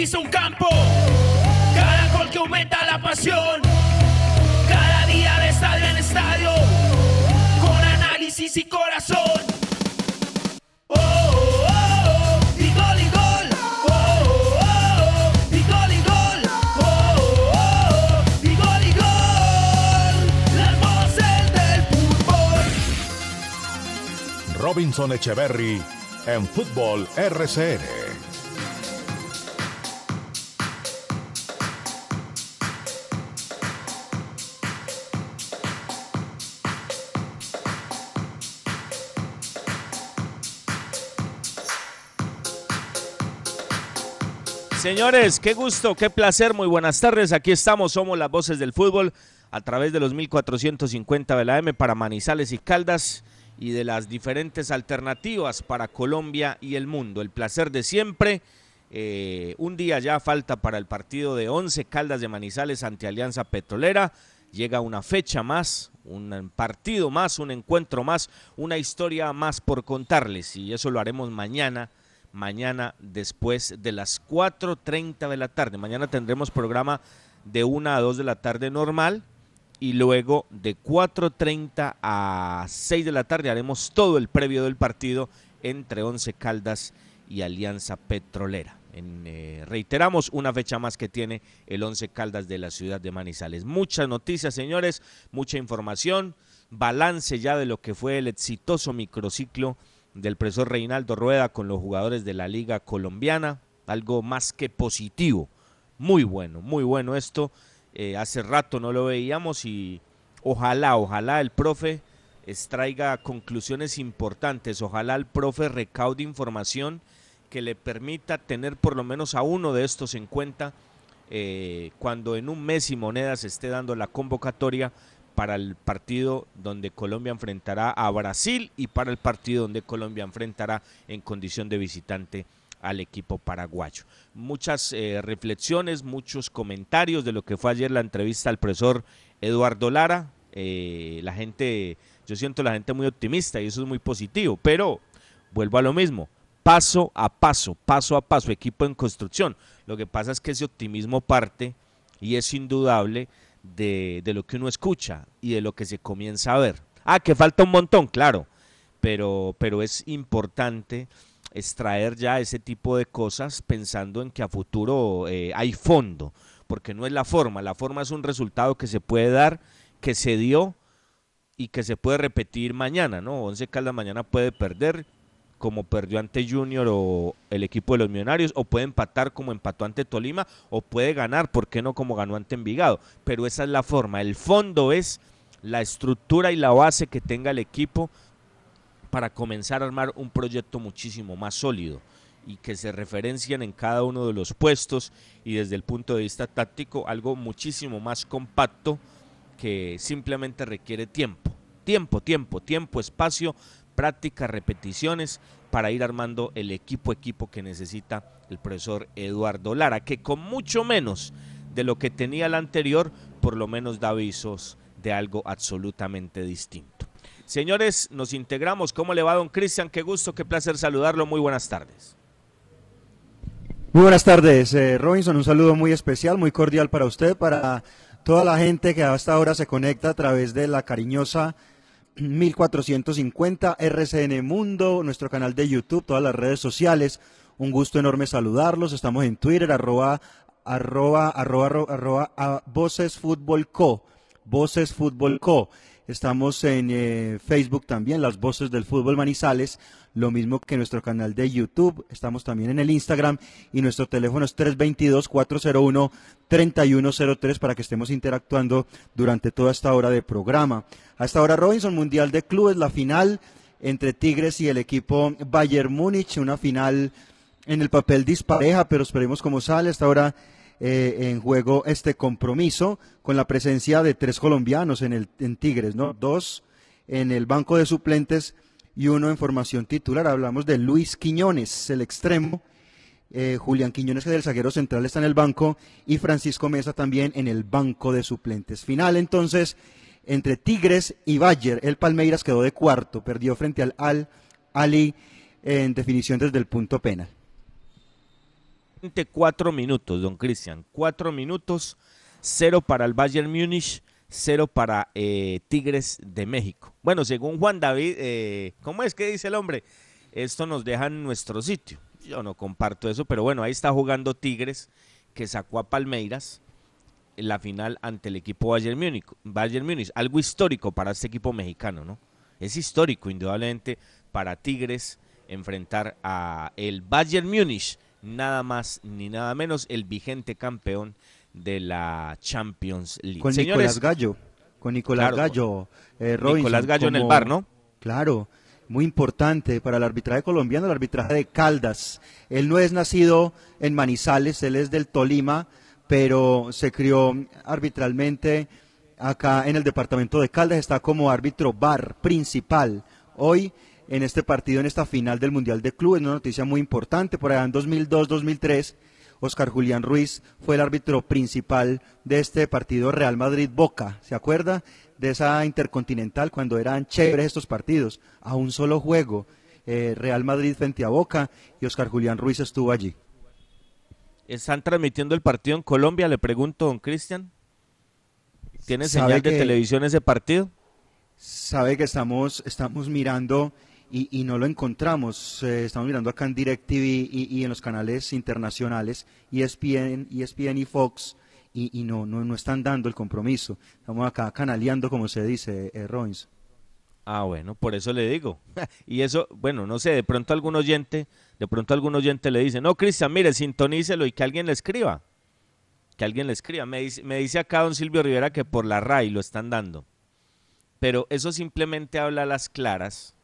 Pisa un campo, cada gol que aumenta la pasión, cada día de estadio en estadio, con análisis y corazón. Oh, oh, oh, y gol y gol. Oh, oh, oh, y gol y gol. Oh, oh, oh, y gol y gol. Las voces del fútbol. Robinson Echeverry en Fútbol RCN. Señores, qué gusto, qué placer, muy buenas tardes. Aquí estamos, somos las voces del fútbol a través de los 1450 de la M para Manizales y Caldas y de las diferentes alternativas para Colombia y el mundo. El placer de siempre. Eh, un día ya falta para el partido de 11 Caldas de Manizales ante Alianza Petrolera. Llega una fecha más, un partido más, un encuentro más, una historia más por contarles y eso lo haremos mañana mañana después de las 4.30 de la tarde. Mañana tendremos programa de 1 a 2 de la tarde normal y luego de 4.30 a 6 de la tarde haremos todo el previo del partido entre Once Caldas y Alianza Petrolera. Eh, reiteramos una fecha más que tiene el Once Caldas de la ciudad de Manizales. Muchas noticias, señores, mucha información, balance ya de lo que fue el exitoso microciclo del profesor Reinaldo Rueda con los jugadores de la Liga Colombiana, algo más que positivo. Muy bueno, muy bueno esto. Eh, hace rato no lo veíamos y ojalá, ojalá el profe extraiga conclusiones importantes, ojalá el profe recaude información que le permita tener por lo menos a uno de estos en cuenta eh, cuando en un mes y monedas esté dando la convocatoria para el partido donde Colombia enfrentará a Brasil y para el partido donde Colombia enfrentará en condición de visitante al equipo paraguayo. Muchas eh, reflexiones, muchos comentarios de lo que fue ayer la entrevista al profesor Eduardo Lara. Eh, la gente, yo siento la gente muy optimista y eso es muy positivo, pero vuelvo a lo mismo, paso a paso, paso a paso, equipo en construcción. Lo que pasa es que ese optimismo parte y es indudable de, de, lo que uno escucha y de lo que se comienza a ver. Ah, que falta un montón, claro, pero, pero es importante extraer ya ese tipo de cosas pensando en que a futuro eh, hay fondo, porque no es la forma, la forma es un resultado que se puede dar, que se dio y que se puede repetir mañana, ¿no? Once Caldas mañana puede perder como perdió ante Junior o el equipo de los Millonarios, o puede empatar como empató ante Tolima, o puede ganar, ¿por qué no como ganó ante Envigado? Pero esa es la forma, el fondo es la estructura y la base que tenga el equipo para comenzar a armar un proyecto muchísimo más sólido y que se referencien en cada uno de los puestos y desde el punto de vista táctico algo muchísimo más compacto que simplemente requiere tiempo, tiempo, tiempo, tiempo, espacio prácticas, repeticiones para ir armando el equipo equipo que necesita el profesor Eduardo Lara, que con mucho menos de lo que tenía el anterior, por lo menos da avisos de algo absolutamente distinto. Señores, nos integramos. ¿Cómo le va, don Cristian? Qué gusto, qué placer saludarlo. Muy buenas tardes. Muy buenas tardes, eh, Robinson. Un saludo muy especial, muy cordial para usted, para toda la gente que hasta ahora se conecta a través de la cariñosa 1450 RCN Mundo, nuestro canal de YouTube, todas las redes sociales. Un gusto enorme saludarlos. Estamos en Twitter, arroba, arroba, arroba, arroba, a Voces Fútbol Co. Voces Fútbol Co. Estamos en eh, Facebook también, las Voces del Fútbol Manizales lo mismo que nuestro canal de YouTube. Estamos también en el Instagram y nuestro teléfono es 322-401-3103 para que estemos interactuando durante toda esta hora de programa. A esta hora Robinson, Mundial de Clubes, la final entre Tigres y el equipo Bayern Múnich, una final en el papel dispareja, pero esperemos cómo sale. Hasta ahora eh, en juego este compromiso con la presencia de tres colombianos en, el, en Tigres, ¿no? Dos en el banco de suplentes y uno en formación titular. Hablamos de Luis Quiñones, el extremo. Eh, Julián Quiñones, que del zaguero central está en el banco, y Francisco Mesa también en el banco de suplentes. Final entonces entre Tigres y Bayer. El Palmeiras quedó de cuarto, perdió frente al Al Ali en definición desde el punto penal. Cuatro minutos, don Cristian. Cuatro minutos, cero para el Bayern Múnich, cero para eh, Tigres de México. Bueno, según Juan David, eh, ¿cómo es que dice el hombre? Esto nos deja en nuestro sitio. Yo no comparto eso, pero bueno, ahí está jugando Tigres, que sacó a Palmeiras en la final ante el equipo Bayern Múnich, Bayern Múnich. Algo histórico para este equipo mexicano, ¿no? Es histórico, indudablemente, para Tigres enfrentar a el Bayern Múnich, nada más ni nada menos el vigente campeón de la Champions League. Con Nicolás Gallo, con Nicolás Gallo, eh, Nicolás Gallo en el bar, ¿no? Claro, muy importante para el arbitraje colombiano, el arbitraje de Caldas. Él no es nacido en Manizales, él es del Tolima, pero se crió arbitralmente acá en el departamento de Caldas, está como árbitro bar principal. Hoy en este partido, en esta final del Mundial de Clubes, una noticia muy importante, por allá en 2002-2003 Oscar Julián Ruiz fue el árbitro principal de este partido Real Madrid-Boca. ¿Se acuerda de esa intercontinental cuando eran chéveres estos partidos? A un solo juego. Eh, Real Madrid frente a Boca y Oscar Julián Ruiz estuvo allí. ¿Están transmitiendo el partido en Colombia? Le pregunto, don Cristian. ¿Tiene señal de televisión ese partido? Sabe que estamos, estamos mirando y, no lo encontramos. Estamos mirando acá en DirecTV y, y en los canales internacionales, ESPN, ESPN y Fox, y, no, no, no están dando el compromiso. Estamos acá canaleando, como se dice, eh, Ah, bueno, por eso le digo. y eso, bueno, no sé, de pronto algún oyente, de pronto algún oyente le dice, no, Cristian, mire, sintonícelo y que alguien le escriba. Que alguien le escriba. Me dice, me dice acá don Silvio Rivera que por la RAI lo están dando. Pero eso simplemente habla a las claras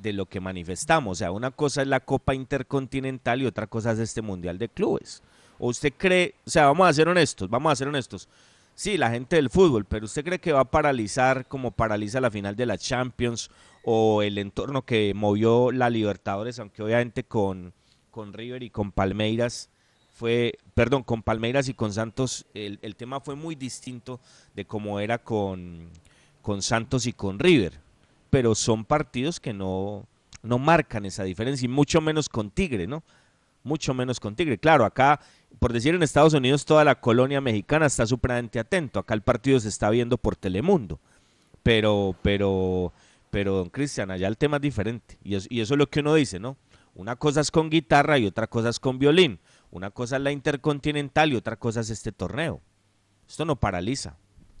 de lo que manifestamos. O sea, una cosa es la Copa Intercontinental y otra cosa es este Mundial de Clubes. ¿O usted cree, o sea, vamos a ser honestos, vamos a ser honestos. Sí, la gente del fútbol, pero ¿usted cree que va a paralizar como paraliza la final de la Champions o el entorno que movió la Libertadores, aunque obviamente con, con River y con Palmeiras fue, perdón, con Palmeiras y con Santos el, el tema fue muy distinto de cómo era con, con Santos y con River pero son partidos que no, no marcan esa diferencia, y mucho menos con Tigre, ¿no? Mucho menos con Tigre. Claro, acá, por decir en Estados Unidos, toda la colonia mexicana está supremamente atento. Acá el partido se está viendo por Telemundo. Pero, pero, pero, don Cristian, allá el tema es diferente. Y, y eso es lo que uno dice, ¿no? Una cosa es con guitarra y otra cosa es con violín. Una cosa es la intercontinental y otra cosa es este torneo. Esto no paraliza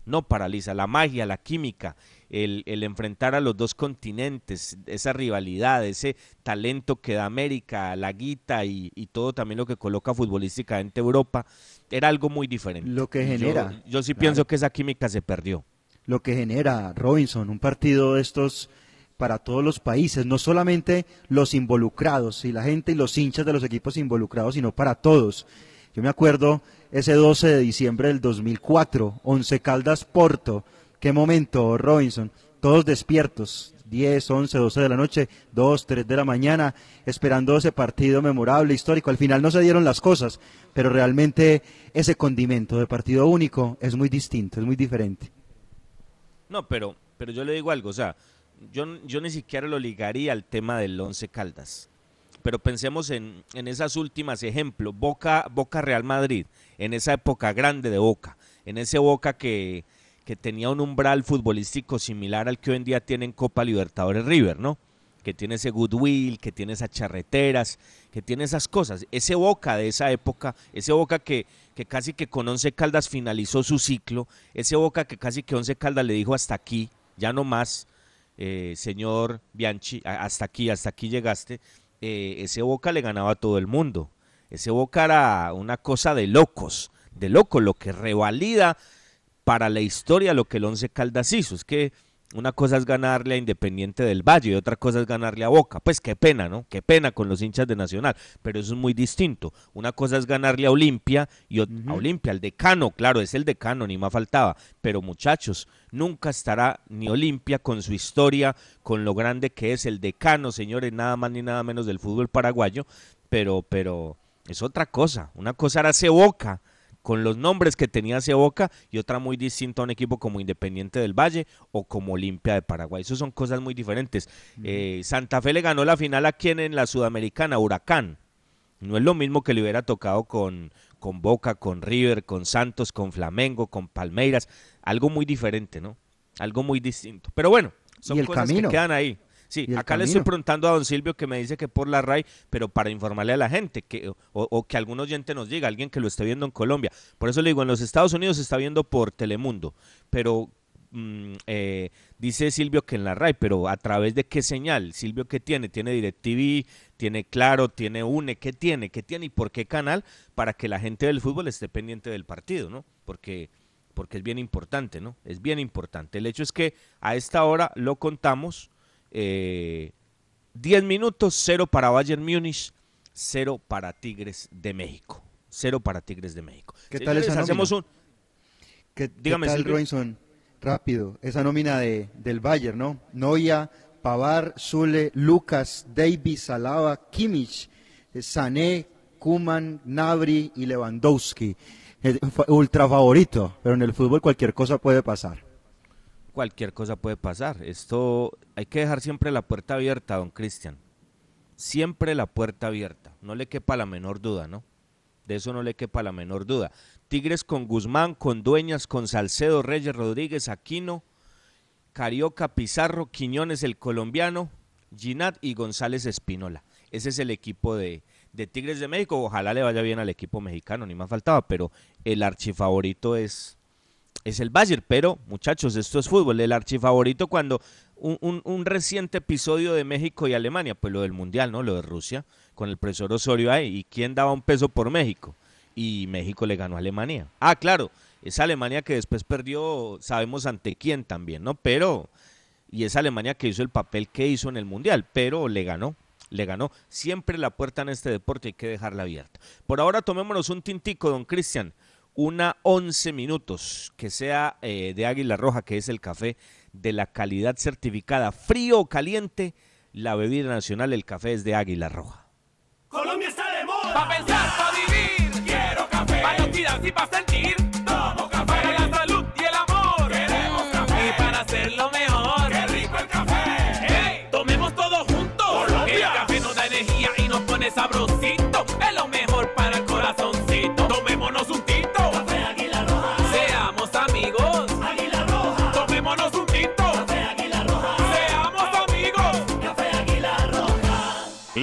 no paraliza. La magia, la química, el, enfrentar a los dos continentes, esa rivalidad, ese talento que da América, la guita y, todo también lo que coloca futbolísticamente Europa, era algo muy diferente. Lo que genera. Yo, sí pienso que esa química se perdió. Lo que genera, Robinson, un partido de estos para todos los países, no solamente los involucrados y la gente y los hinchas de los equipos involucrados, sino para todos. Yo me acuerdo ese 12 de diciembre del 2004, Once Caldas Porto. Qué momento, Robinson. Todos despiertos, 10, 11, 12 de la noche, 2, 3 de la mañana, esperando ese partido memorable, histórico. Al final no se dieron las cosas, pero realmente ese condimento de partido único es muy distinto, es muy diferente. No, pero, pero yo le digo algo, o sea, yo, yo ni siquiera lo ligaría al tema del Once Caldas pero pensemos en, en esas últimas ejemplos, Boca, Boca Real Madrid, en esa época grande de Boca, en ese Boca que, que tenía un umbral futbolístico similar al que hoy en día tiene en Copa Libertadores River, ¿no? Que tiene ese goodwill, que tiene esas charreteras, que tiene esas cosas. Ese Boca de esa época, ese Boca que, que casi que con Once Caldas finalizó su ciclo, ese Boca que casi que Once Caldas le dijo hasta aquí, ya no más, eh, señor Bianchi, hasta aquí, hasta aquí llegaste, eh, ese Boca le ganaba a todo el mundo. Ese Boca era una cosa de locos, de locos, lo que revalida para la historia lo que el Once Caldas hizo. Es que una cosa es ganarle a Independiente del Valle y otra cosa es ganarle a Boca. Pues qué pena, ¿no? Qué pena con los hinchas de Nacional, pero eso es muy distinto. Una cosa es ganarle a Olimpia y a Olimpia, al decano, claro, es el decano, ni más faltaba. Pero muchachos, nunca estará ni Olimpia con su historia, con lo grande que es el decano, señores, nada más ni nada menos del fútbol paraguayo, pero, pero es otra cosa. Una cosa era ese Boca con los nombres que tenía ese Boca y otra muy distinta a un equipo como Independiente del Valle o como Olimpia de Paraguay. Eso son cosas muy diferentes. Eh, Santa Fe le ganó la final a quien en la Sudamericana, Huracán. No es lo mismo que le hubiera tocado con, con Boca, con River, con Santos, con Flamengo, con Palmeiras. Algo muy diferente, ¿no? Algo muy distinto. Pero bueno, son cosas que quedan ahí. Sí, acá le estoy preguntando a don Silvio que me dice que por la RAI, pero para informarle a la gente, que, o, que algún oyente nos diga, alguien que lo esté viendo en Colombia. Por eso le digo, en los Estados Unidos se está viendo por Telemundo, pero mm, eh, dice Silvio que en la RAI, pero a través de qué señal, Silvio qué tiene, tiene DirecTV, tiene Claro, tiene UNE, qué tiene, qué tiene y por qué canal para que la gente del fútbol esté pendiente del partido, ¿no? Porque porque es bien importante, ¿no? Es bien importante. El hecho es que a esta hora lo contamos, eh, 10 minutos, 0 para Bayern Múnich, 0 para Tigres de México. 0 para Tigres de México. ¿Qué tal esa hacemos un... ¿Qué, Dígame, tal, Robinson? Rápido, esa nómina de, del Bayern, ¿no? Noia, Pavar, Zule, Lucas, Davis, Alaba, Kimmich, eh, Sané, Kuman, Nabri y Lewandowski. Ultra favorito, pero en el fútbol cualquier cosa puede pasar cualquier cosa puede pasar. Esto hay que dejar siempre la puerta abierta, don Cristian. Siempre la puerta abierta. No le quepa la menor duda, ¿no? De eso no le quepa la menor duda. Tigres con Guzmán, con Dueñas, con Salcedo, Reyes, Rodríguez, Aquino, Carioca, Pizarro, Quiñones, el colombiano, Ginat y González Espinola. Ese es el equipo de, de Tigres de México. Ojalá le vaya bien al equipo mexicano, ni más faltaba, pero el archifavorito es, es el Bayern, pero muchachos, esto es fútbol, el archifavorito cuando un, un, reciente episodio de México y Alemania, pues lo del Mundial, ¿no? Lo de Rusia, con el profesor Osorio ahí, ¿y quién daba un peso por México? Y México le ganó a Alemania. Ah, claro, esa Alemania que después perdió, sabemos ante quién también, ¿no? Pero, y esa Alemania que hizo el papel que hizo en el Mundial, pero le ganó, le ganó. Siempre la puerta en este deporte hay que dejarla abierta. Por ahora tomémonos un tintico, don Cristian una 11 minutos, que sea eh, de Águila Roja, que es el café de la calidad certificada, frío o caliente, la bebida nacional, el café es de Águila Roja. Colombia está de moda. Pa' pensar, pa' vivir. Quiero café. Pa' y pa'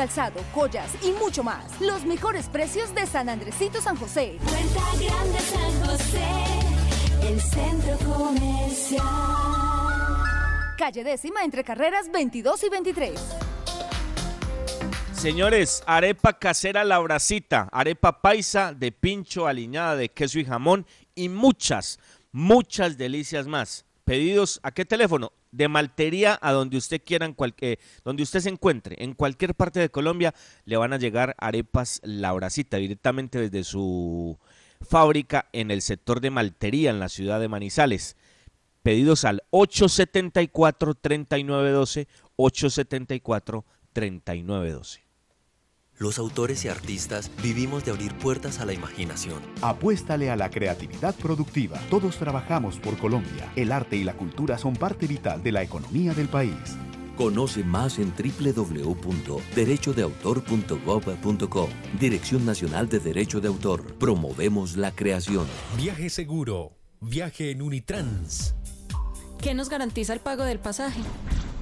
calzado, joyas y mucho más. Los mejores precios de San Andresito San José. Puerta Grande San José, el centro comercial. Calle décima entre carreras 22 y 23. Señores, arepa casera la bracita, arepa paisa de pincho aliñada de queso y jamón y muchas, muchas delicias más. Pedidos a qué teléfono? De Maltería a donde usted quiera, en cualquier, donde usted se encuentre, en cualquier parte de Colombia, le van a llegar arepas La Bracita directamente desde su fábrica en el sector de Maltería, en la ciudad de Manizales. Pedidos al 874-3912, 874-3912. Los autores y artistas vivimos de abrir puertas a la imaginación. Apuéstale a la creatividad productiva. Todos trabajamos por Colombia. El arte y la cultura son parte vital de la economía del país. Conoce más en www.derechodeautor.gov.co. Dirección Nacional de Derecho de Autor. Promovemos la creación. Viaje seguro. Viaje en Unitrans. ¿Qué nos garantiza el pago del pasaje?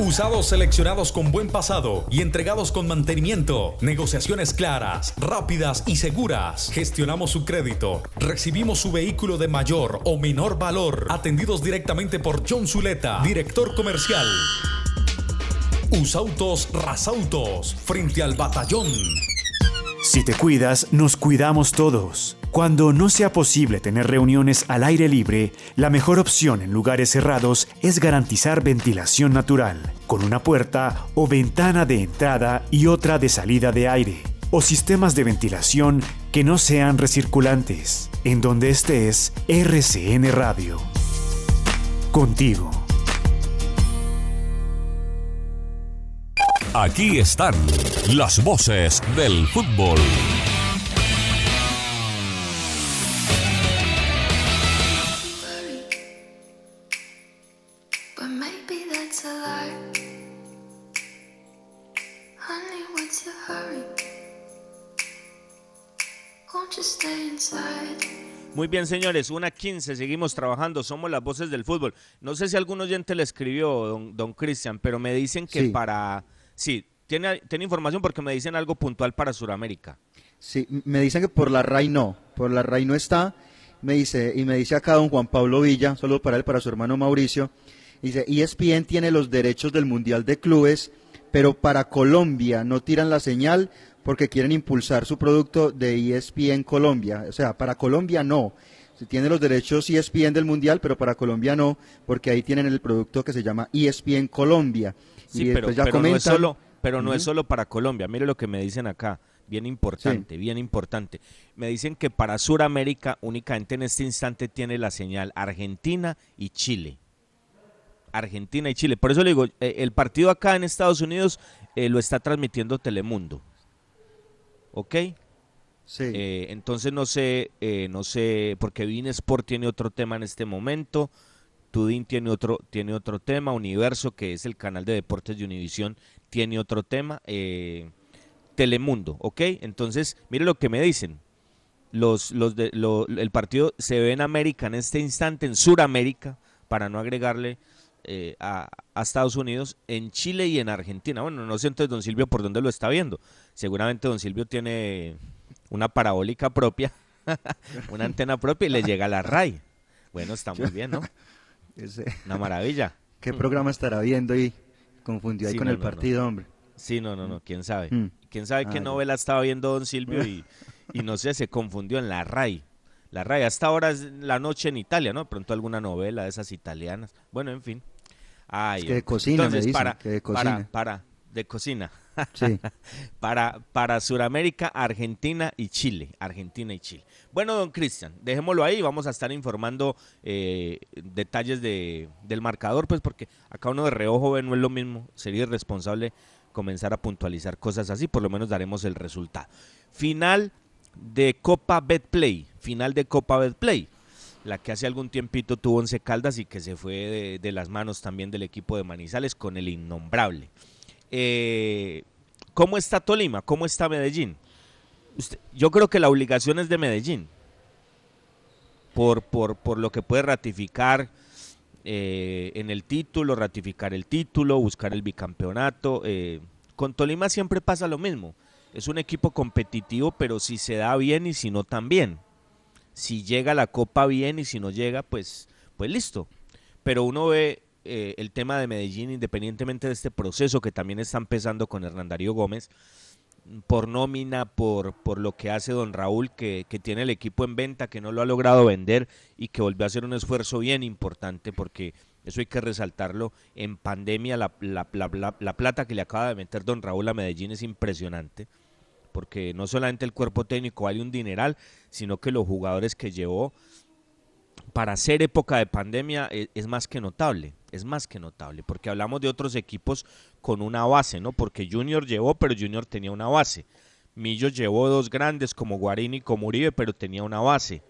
Usados seleccionados con buen pasado y entregados con mantenimiento. Negociaciones claras, rápidas y seguras. Gestionamos su crédito. Recibimos su vehículo de mayor o menor valor. Atendidos directamente por John Zuleta, director comercial. Usautos Rasautos, frente al batallón. Si te cuidas, nos cuidamos todos. Cuando no sea posible tener reuniones al aire libre, la mejor opción en lugares cerrados es garantizar ventilación natural, con una puerta o ventana de entrada y otra de salida de aire, o sistemas de ventilación que no sean recirculantes. En donde estés, RCN Radio. Contigo. Aquí están las voces del fútbol. Bien, señores, una 15, seguimos trabajando, somos las voces del fútbol. No sé si algún oyente le escribió, don, don Cristian, pero me dicen que Sí. para... Sí, tiene, tiene información porque me dicen algo puntual para Sudamérica. Sí, me dicen que por la RAI no, por la RAI no está, me dice, y me dice acá don Juan Pablo Villa, solo para él, para su hermano Mauricio, dice, "E ESPN tiene los derechos del Mundial de Clubes, pero para Colombia no tiran la señal porque quieren impulsar su producto de ESPN Colombia, o sea, para Colombia no. Se tiene los derechos ESPN del Mundial, pero para Colombia no, porque ahí tienen el producto que se llama ESPN Colombia. Sí, y pero, ya pero no es solo, pero no es solo para Colombia. Mire lo que me dicen acá, bien importante, bien importante. Me dicen que para Sudamérica únicamente en este instante tiene la señal Argentina y Chile. Argentina y Chile. Por eso le digo, eh, el partido acá en Estados Unidos eh, lo está transmitiendo Telemundo. ¿Ok? Sí. Eh, entonces no sé, eh, no sé, porque Bein Sport tiene otro tema en este momento, Tudin tiene otro, tiene otro tema, Universo, que es el canal de deportes de Univisión, tiene otro tema, eh, Telemundo, ¿ok? Entonces, mire lo que me dicen. Los, los de, lo- el partido se ve en América en este instante, en Suramérica, para no agregarle eh, a, a Estados Unidos, en Chile y en Argentina. Bueno, no sé entonces don Silvio por dónde lo está viendo. Seguramente don Silvio tiene una parabólica propia, una antena propia y le llega a la RAI. Bueno, está muy bien, ¿no? Una maravilla. ¿Qué programa estará viendo y confundió ahí Sí, con no, el no, no. partido, hombre? Sí, no, no, no, quién sabe. Mm. Quién sabe Ah, qué ya. novela estaba viendo don Silvio y, y no sé, se confundió en la RAI. La RAI, hasta ahora es la noche en Italia, ¿no? Pronto alguna novela de esas italianas. Bueno, en fin. Ay, Es que de cocina me Entonces, dicen, para, que de para, cocina. para, de cocina. Sí. para, para Sudamérica, Argentina y Chile. Argentina y Chile. Bueno, don Cristian, dejémoslo ahí. Vamos a estar informando eh, detalles de, del marcador, pues porque acá uno de reojo ve no es lo mismo. Sería irresponsable comenzar a puntualizar cosas así. Por lo menos daremos el resultado. Final de Copa Betplay. Final de Copa Betplay. La que hace algún tiempito tuvo Once Caldas y que se fue de, las manos también del equipo de Manizales con el innombrable. Eh, ¿Cómo está Tolima? ¿Cómo está Medellín? Yo creo que la obligación es de Medellín. Por, por, por lo que puede ratificar eh, en el título, ratificar el título, buscar el bicampeonato. eh, con Tolima siempre pasa lo mismo. Es un equipo competitivo, pero si se da bien y si no también. Si llega la copa bien y si no llega, pues, pues listo. Pero uno ve eh, el tema de Medellín, independientemente de este proceso que también está empezando con Hernán Darío Gómez, por nómina, por, por lo que hace don Raúl, que, que, tiene el equipo en venta, que no lo ha logrado vender y que volvió a hacer un esfuerzo bien importante porque eso hay que resaltarlo. En pandemia la, la, la, la, plata que le acaba de meter don Raúl a Medellín es impresionante, porque no solamente el cuerpo técnico vale un dineral, sino que los jugadores que llevó para ser época de pandemia es, es, más que notable, es más que notable, porque hablamos de otros equipos con una base, ¿no? Porque Junior llevó, pero Junior tenía una base. Millo llevó dos grandes como Guarini y como Uribe, pero tenía una base.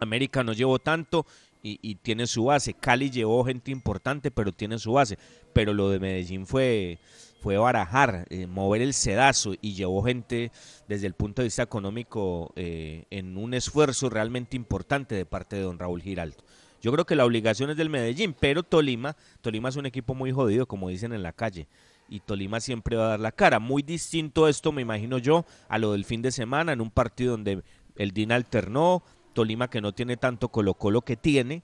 América no llevó tanto y, tiene su base. Cali llevó gente importante, pero tiene su base. Pero lo de Medellín fue, fue barajar, eh, mover el sedazo y llevó gente desde el punto de vista económico eh, en un esfuerzo realmente importante de parte de don Raúl Giraldo. Yo creo que la obligación es del Medellín, pero Tolima, Tolima es un equipo muy jodido, como dicen en la calle, y Tolima siempre va a dar la cara. Muy distinto esto, me imagino yo, a lo del fin de semana, en un partido donde el DIN alternó, Tolima que no tiene tanto Colo Colo que tiene,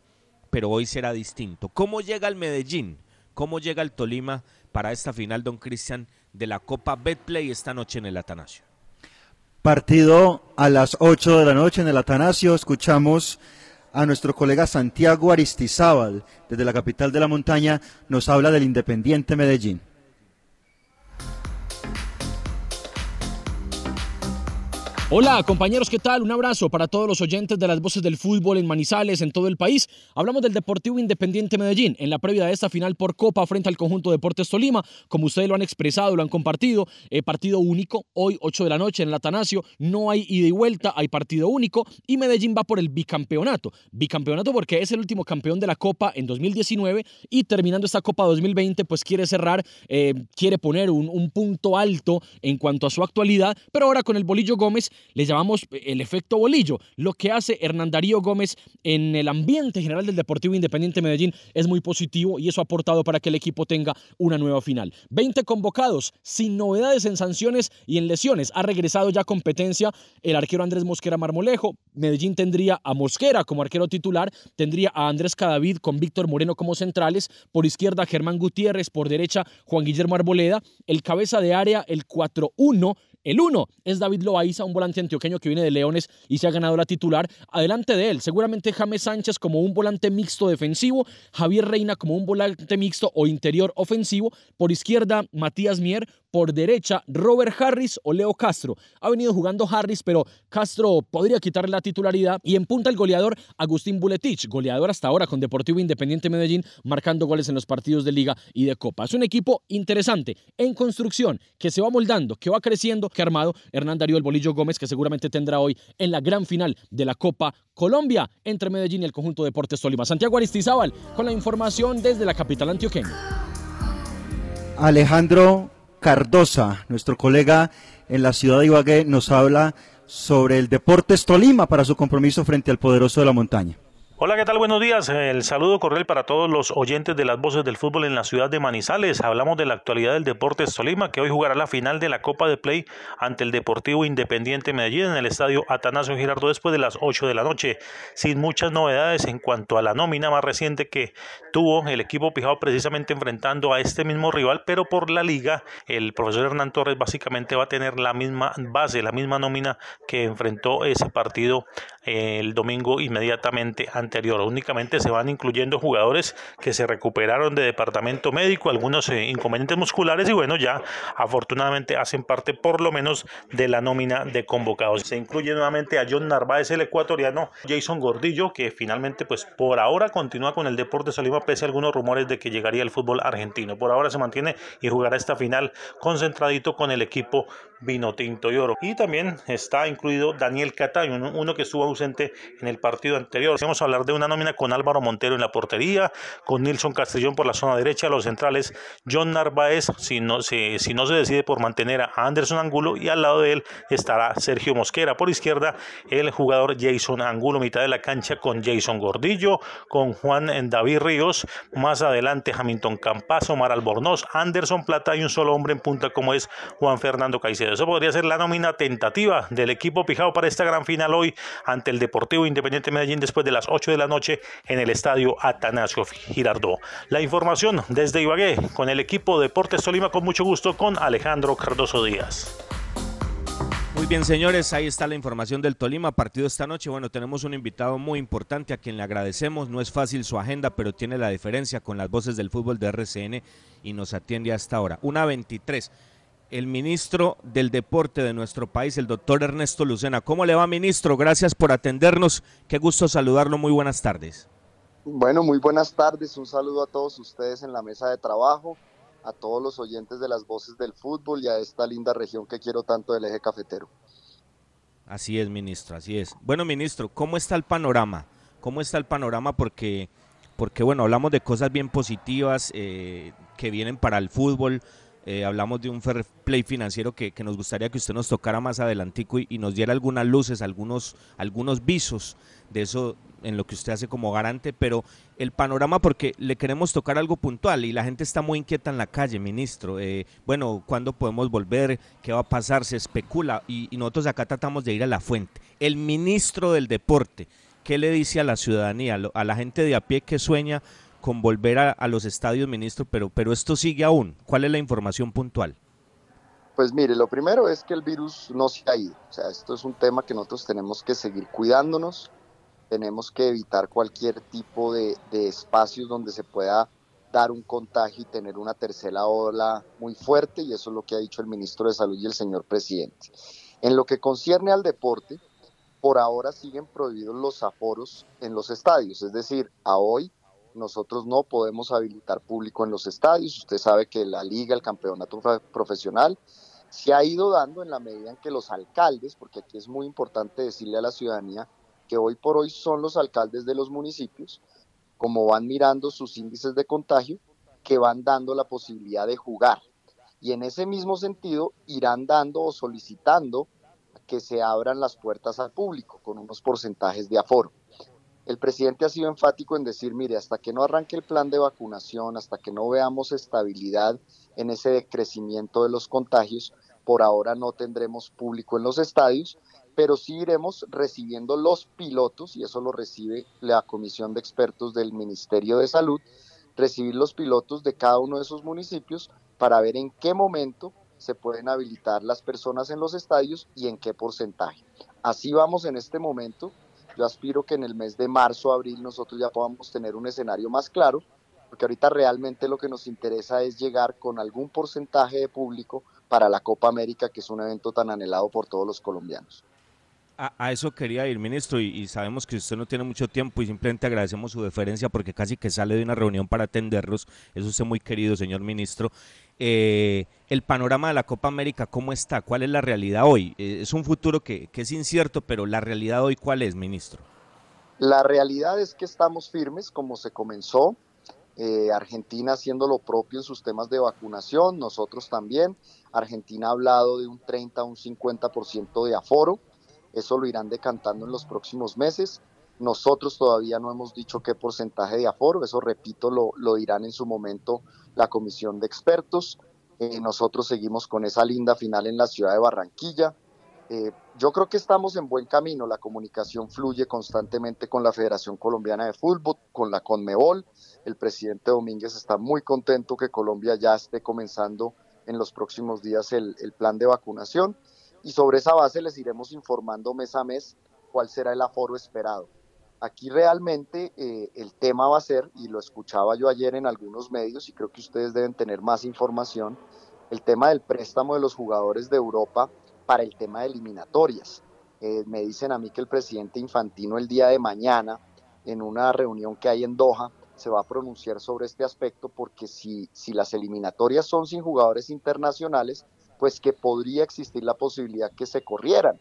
pero hoy será distinto. ¿Cómo llega el Medellín? ¿Cómo llega el Tolima para esta final, don Cristian, de la Copa Betplay esta noche en el Atanasio? Partido a las 8 de la noche en el Atanasio. Escuchamos a nuestro colega Santiago Aristizábal, desde la capital de la montaña, nos habla del Independiente Medellín. Hola compañeros, ¿qué tal? Un abrazo para todos los oyentes de las voces del fútbol en Manizales, en todo el país. Hablamos del Deportivo Independiente Medellín en la previa de esta final por Copa frente al conjunto Deportes Tolima. Como ustedes lo han expresado, lo han compartido, eh, partido único, hoy 8 de la noche en el Atanasio, no hay ida y vuelta, hay partido único y Medellín va por el bicampeonato. Bicampeonato porque es el último campeón de la Copa en 2019 y terminando esta Copa 2020 pues quiere cerrar, eh, quiere poner un, un punto alto en cuanto a su actualidad, pero ahora con el Bolillo Gómez le llamamos el efecto bolillo. Lo que hace Hernán Darío Gómez en el ambiente general del Deportivo Independiente Medellín es muy positivo y eso ha aportado para que el equipo tenga una nueva final. 20 convocados, sin novedades en sanciones y en lesiones. Ha regresado ya competencia el arquero Andrés Mosquera Marmolejo. Medellín tendría a Mosquera como arquero titular, tendría a Andrés Cadavid con Víctor Moreno como centrales, por izquierda Germán Gutiérrez, por derecha Juan Guillermo Arboleda, el cabeza de área el 4-1 el uno es David Loaiza, un volante antioqueño que viene de Leones y se ha ganado la titular. Adelante de él, seguramente James Sánchez como un volante mixto defensivo, Javier Reina como un volante mixto o interior ofensivo. Por izquierda, Matías Mier. Por derecha, Robert Harris o Leo Castro. Ha venido jugando Harris, pero Castro podría quitarle la titularidad. Y en punta el goleador Agustín Buletich, goleador hasta ahora con Deportivo Independiente Medellín, marcando goles en los partidos de Liga y de Copa. Es un equipo interesante, en construcción, que se va moldando, que va creciendo, que ha armado Hernán Darío el Bolillo Gómez, que seguramente tendrá hoy en la gran final de la Copa Colombia entre Medellín y el conjunto Deportes Tolima. Santiago Aristizábal con la información desde la capital antioqueña. Alejandro Cardosa, nuestro colega en la ciudad de Ibagué, nos habla sobre el Deportes Tolima para su compromiso frente al poderoso de la montaña. Hola, ¿qué tal? Buenos días. El saludo cordial para todos los oyentes de las voces del fútbol en la ciudad de Manizales. Hablamos de la actualidad del Deportes Tolima, que hoy jugará la final de la Copa de Play ante el Deportivo Independiente Medellín en el estadio Atanasio Girardot después de las 8 de la noche. Sin muchas novedades en cuanto a la nómina más reciente que tuvo el equipo Pijao precisamente enfrentando a este mismo rival, pero por la liga, el profesor Hernán Torres básicamente va a tener la misma base, la misma nómina que enfrentó ese partido el domingo inmediatamente anterior. Únicamente se van incluyendo jugadores que se recuperaron de departamento médico, algunos eh, inconvenientes musculares y bueno, ya afortunadamente hacen parte por lo menos de la nómina de convocados. Se incluye nuevamente a John Narváez, el ecuatoriano, Jason Gordillo, que finalmente pues por ahora continúa con el Deporte Solima pese a algunos rumores de que llegaría el fútbol argentino. Por ahora se mantiene y jugará esta final concentradito con el equipo vino tinto y oro. Y también está incluido Daniel Cataño, uno que estuvo ausente en el partido anterior. Vamos a de una nómina con Álvaro Montero en la portería, con Nilson Castellón por la zona derecha, los centrales John Narváez, si no, se decide por mantener a Anderson Angulo, y al lado de él estará Sergio Mosquera. Por izquierda, el jugador Jason Angulo, mitad de la cancha con Jason Gordillo, con Juan David Ríos, más adelante Hamilton Campas, Omar Albornoz, Anderson Plata y un solo hombre en punta como es Juan Fernando Caicedo. Eso podría ser la nómina tentativa del equipo pijado para esta gran final hoy ante el Deportivo Independiente Medellín después de las 8 8 de la noche en el estadio Atanasio Girardó. La información desde Ibagué con el equipo Deportes Tolima con mucho gusto con Alejandro Cardoso Díaz. Muy bien, señores, ahí está la información del Tolima, partido esta noche. Bueno, tenemos un invitado muy importante a quien le agradecemos. No es fácil su agenda, pero tiene la diferencia con las voces del fútbol de RCN y nos atiende hasta ahora. Una 23. El ministro del Deporte de nuestro país, el doctor Ernesto Lucena. ¿Cómo le va, ministro? Gracias por atendernos. Qué gusto saludarlo. Muy buenas tardes. Bueno, muy buenas tardes. Un saludo a todos ustedes en la mesa de trabajo a todos los oyentes de las voces del fútbol y a esta linda región que quiero tanto del eje cafetero. Así es, ministro, así es. Bueno, ministro, ¿cómo está el panorama? ¿Cómo está el panorama? Porque, porque bueno, hablamos de cosas bien positivas eh, que vienen para el fútbol. Eh, hablamos de un fair play financiero que, que, nos gustaría que usted nos tocara más adelantico y, nos diera algunas luces, algunos, algunos visos de eso en lo que usted hace como garante, pero el panorama porque le queremos tocar algo puntual y la gente está muy inquieta en la calle, ministro. Eh, bueno, ¿cuándo podemos volver? ¿Qué va a pasar? Se especula y, nosotros acá tratamos de ir a la fuente. El ministro del Deporte, ¿qué le dice a la ciudadanía, a la gente de a pie que sueña con volver a, los estadios, ministro? Pero, pero esto sigue aún. ¿Cuál es la información puntual? Pues mire, lo primero es que el virus no se ha ido. O sea, esto es un tema que nosotros tenemos que seguir cuidándonos tenemos que evitar cualquier tipo de, de, espacios donde se pueda dar un contagio y tener una tercera ola muy fuerte, y eso es lo que ha dicho el ministro de Salud y el señor presidente. En lo que concierne al deporte, por ahora siguen prohibidos los aforos en los estadios, es decir, a hoy nosotros no podemos habilitar público en los estadios. Usted sabe que la liga, el campeonato profesional, se ha ido dando en la medida en que los alcaldes, porque aquí es muy importante decirle a la ciudadanía, que hoy por hoy son los alcaldes de los municipios, como van mirando sus índices de contagio, que van dando la posibilidad de jugar. Y en ese mismo sentido irán dando o solicitando que se abran las puertas al público con unos porcentajes de aforo. El presidente ha sido enfático en decir, mire, hasta que no arranque el plan de vacunación, hasta que no veamos estabilidad en ese decrecimiento de los contagios, por ahora no tendremos público en los estadios, pero sí iremos recibiendo los pilotos, y eso lo recibe la comisión de expertos del Ministerio de Salud, recibir los pilotos de cada uno de esos municipios para ver en qué momento se pueden habilitar las personas en los estadios y en qué porcentaje. Así vamos en este momento. Yo aspiro que en el mes de marzo, abril, nosotros ya podamos tener un escenario más claro, porque ahorita realmente lo que nos interesa es llegar con algún porcentaje de público para la Copa América, que es un evento tan anhelado por todos los colombianos. A, eso quería ir, ministro, y, sabemos que usted no tiene mucho tiempo y simplemente agradecemos su deferencia porque casi que sale de una reunión para atenderlos. Es usted muy querido, señor ministro. Eh, el panorama de la Copa América, ¿cómo está? ¿Cuál es la realidad hoy? Eh, es un futuro que, es incierto, pero la realidad hoy, ¿cuál es, ministro? La realidad es que estamos firmes, como se comenzó. Eh, Argentina haciendo lo propio en sus temas de vacunación, nosotros también. Argentina ha hablado de un 30 a un 50% de aforo eso lo irán decantando en los próximos meses. Nosotros todavía no hemos dicho qué porcentaje de aforo, eso repito, lo, lo dirán en su momento la comisión de expertos. Eh, nosotros seguimos con esa linda final en la ciudad de Barranquilla. Eh, yo creo que estamos en buen camino, la comunicación fluye constantemente con la Federación Colombiana de Fútbol, con la Conmebol. El presidente Domínguez está muy contento que Colombia ya esté comenzando en los próximos días el, el plan de vacunación y sobre esa base les iremos informando mes a mes cuál será el aforo esperado. Aquí realmente eh, el tema va a ser, y lo escuchaba yo ayer en algunos medios, y creo que ustedes deben tener más información, el tema del préstamo de los jugadores de Europa para el tema de eliminatorias. Eh, me dicen a mí que el presidente Infantino el día de mañana, en una reunión que hay en Doha, se va a pronunciar sobre este aspecto porque si, si las eliminatorias son sin jugadores internacionales, pues que podría existir la posibilidad que se corrieran.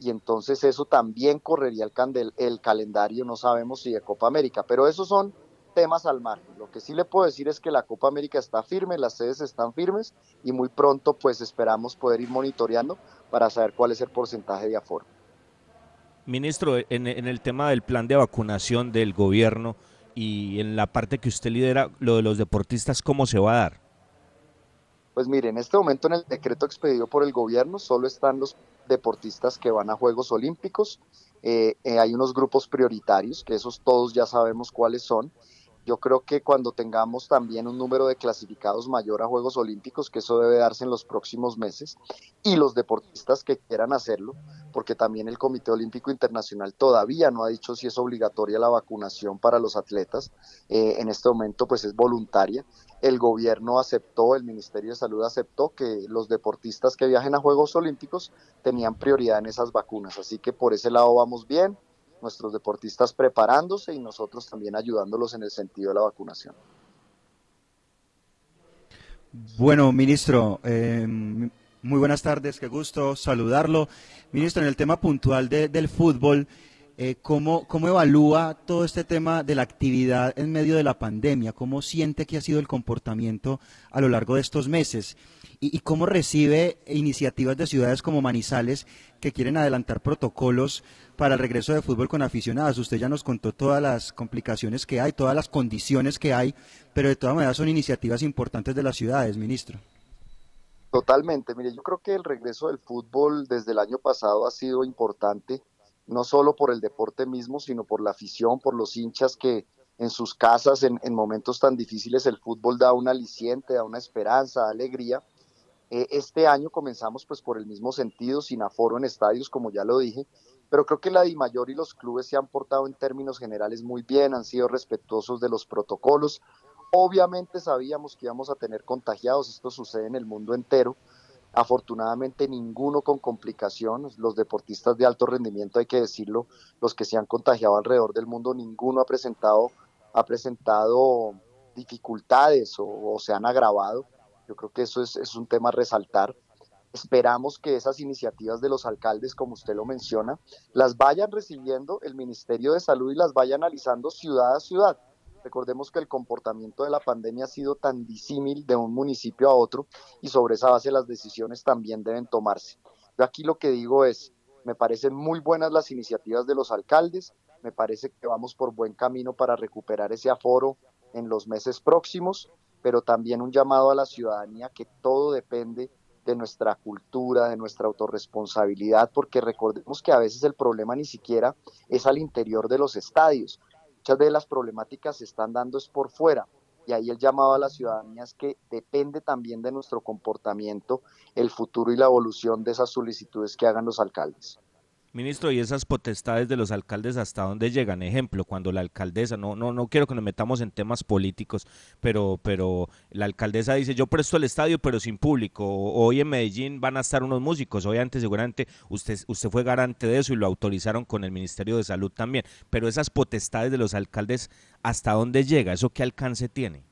Y entonces eso también correría el, candel, el calendario, no sabemos si de Copa América, pero esos son temas al margen. Lo que sí le puedo decir es que la Copa América está firme, las sedes están firmes y muy pronto pues esperamos poder ir monitoreando para saber cuál es el porcentaje de aforo. Ministro, en, en el tema del plan de vacunación del gobierno y en la parte que usted lidera, lo de los deportistas, ¿cómo se va a dar? Pues mire, en este momento en el decreto expedido por el gobierno solo están los deportistas que van a Juegos Olímpicos. Eh, eh, hay unos grupos prioritarios, que esos todos ya sabemos cuáles son. Yo creo que cuando tengamos también un número de clasificados mayor a Juegos Olímpicos, que eso debe darse en los próximos meses, y los deportistas que quieran hacerlo, porque también el Comité Olímpico Internacional todavía no ha dicho si es obligatoria la vacunación para los atletas, eh, en este momento pues es voluntaria. El gobierno aceptó, el Ministerio de Salud aceptó que los deportistas que viajen a Juegos Olímpicos tenían prioridad en esas vacunas, así que por ese lado vamos bien nuestros deportistas preparándose y nosotros también ayudándolos en el sentido de la vacunación. Bueno, ministro, eh, muy buenas tardes, qué gusto saludarlo. Ministro, en el tema puntual del fútbol, eh, ¿cómo, ¿cómo evalúa todo este tema de la actividad en medio de la pandemia? ¿Cómo siente que ha sido el comportamiento a lo largo de estos meses? ¿Y, cómo recibe iniciativas de ciudades como Manizales que quieren adelantar protocolos para el regreso de fútbol con aficionados? Usted ya nos contó todas las complicaciones que hay, todas las condiciones que hay, pero de todas maneras son iniciativas importantes de las ciudades, ministro. Totalmente, mire, yo creo que el regreso del fútbol desde el año pasado ha sido importante, no solo por el deporte mismo, sino por la afición, por los hinchas que en sus casas en, en momentos tan difíciles el fútbol da un aliciente, da una esperanza, da alegría eh, este año comenzamos pues por el mismo sentido, sin aforo en estadios, como ya lo dije, pero creo que la DIMAYOR y los clubes se han portado en términos generales muy bien, han sido respetuosos de los protocolos. Obviamente sabíamos que íbamos a tener contagiados, esto sucede en el mundo entero. Afortunadamente ninguno con complicaciones, los deportistas de alto rendimiento, hay que decirlo, los que se han contagiado alrededor del mundo, ninguno ha presentado, ha presentado dificultades o se han agravado yo creo que eso es, un tema a resaltar. Esperamos que esas iniciativas de los alcaldes, como usted lo menciona, las vayan recibiendo el Ministerio de Salud y las vaya analizando ciudad a ciudad. Recordemos que el comportamiento de la pandemia ha sido tan disímil de un municipio a otro y sobre esa base las decisiones también deben tomarse. Yo aquí lo que digo es, me parecen muy buenas las iniciativas de los alcaldes, me parece que vamos por buen camino para recuperar ese aforo en los meses próximos pero también un llamado a la ciudadanía que todo depende de nuestra cultura, de nuestra autorresponsabilidad, porque recordemos que a veces el problema ni siquiera es al interior de los estadios. Muchas de las problemáticas se están dando es por fuera. Y ahí el llamado a la ciudadanía es que depende también de nuestro comportamiento el futuro y la evolución de esas solicitudes que hagan los alcaldes. Ministro, ¿y esas potestades de los alcaldes hasta dónde llegan? Ejemplo, cuando la alcaldesa, no, no, no quiero que nos metamos en temas políticos, pero, pero la alcaldesa dice, yo presto el estadio pero sin público. Hoy en Medellín van a estar unos músicos, obviamente seguramente usted, usted fue garante de eso y lo autorizaron con el Ministerio de Salud también, pero esas potestades de los alcaldes, ¿hasta dónde llega? ¿Eso qué alcance tiene?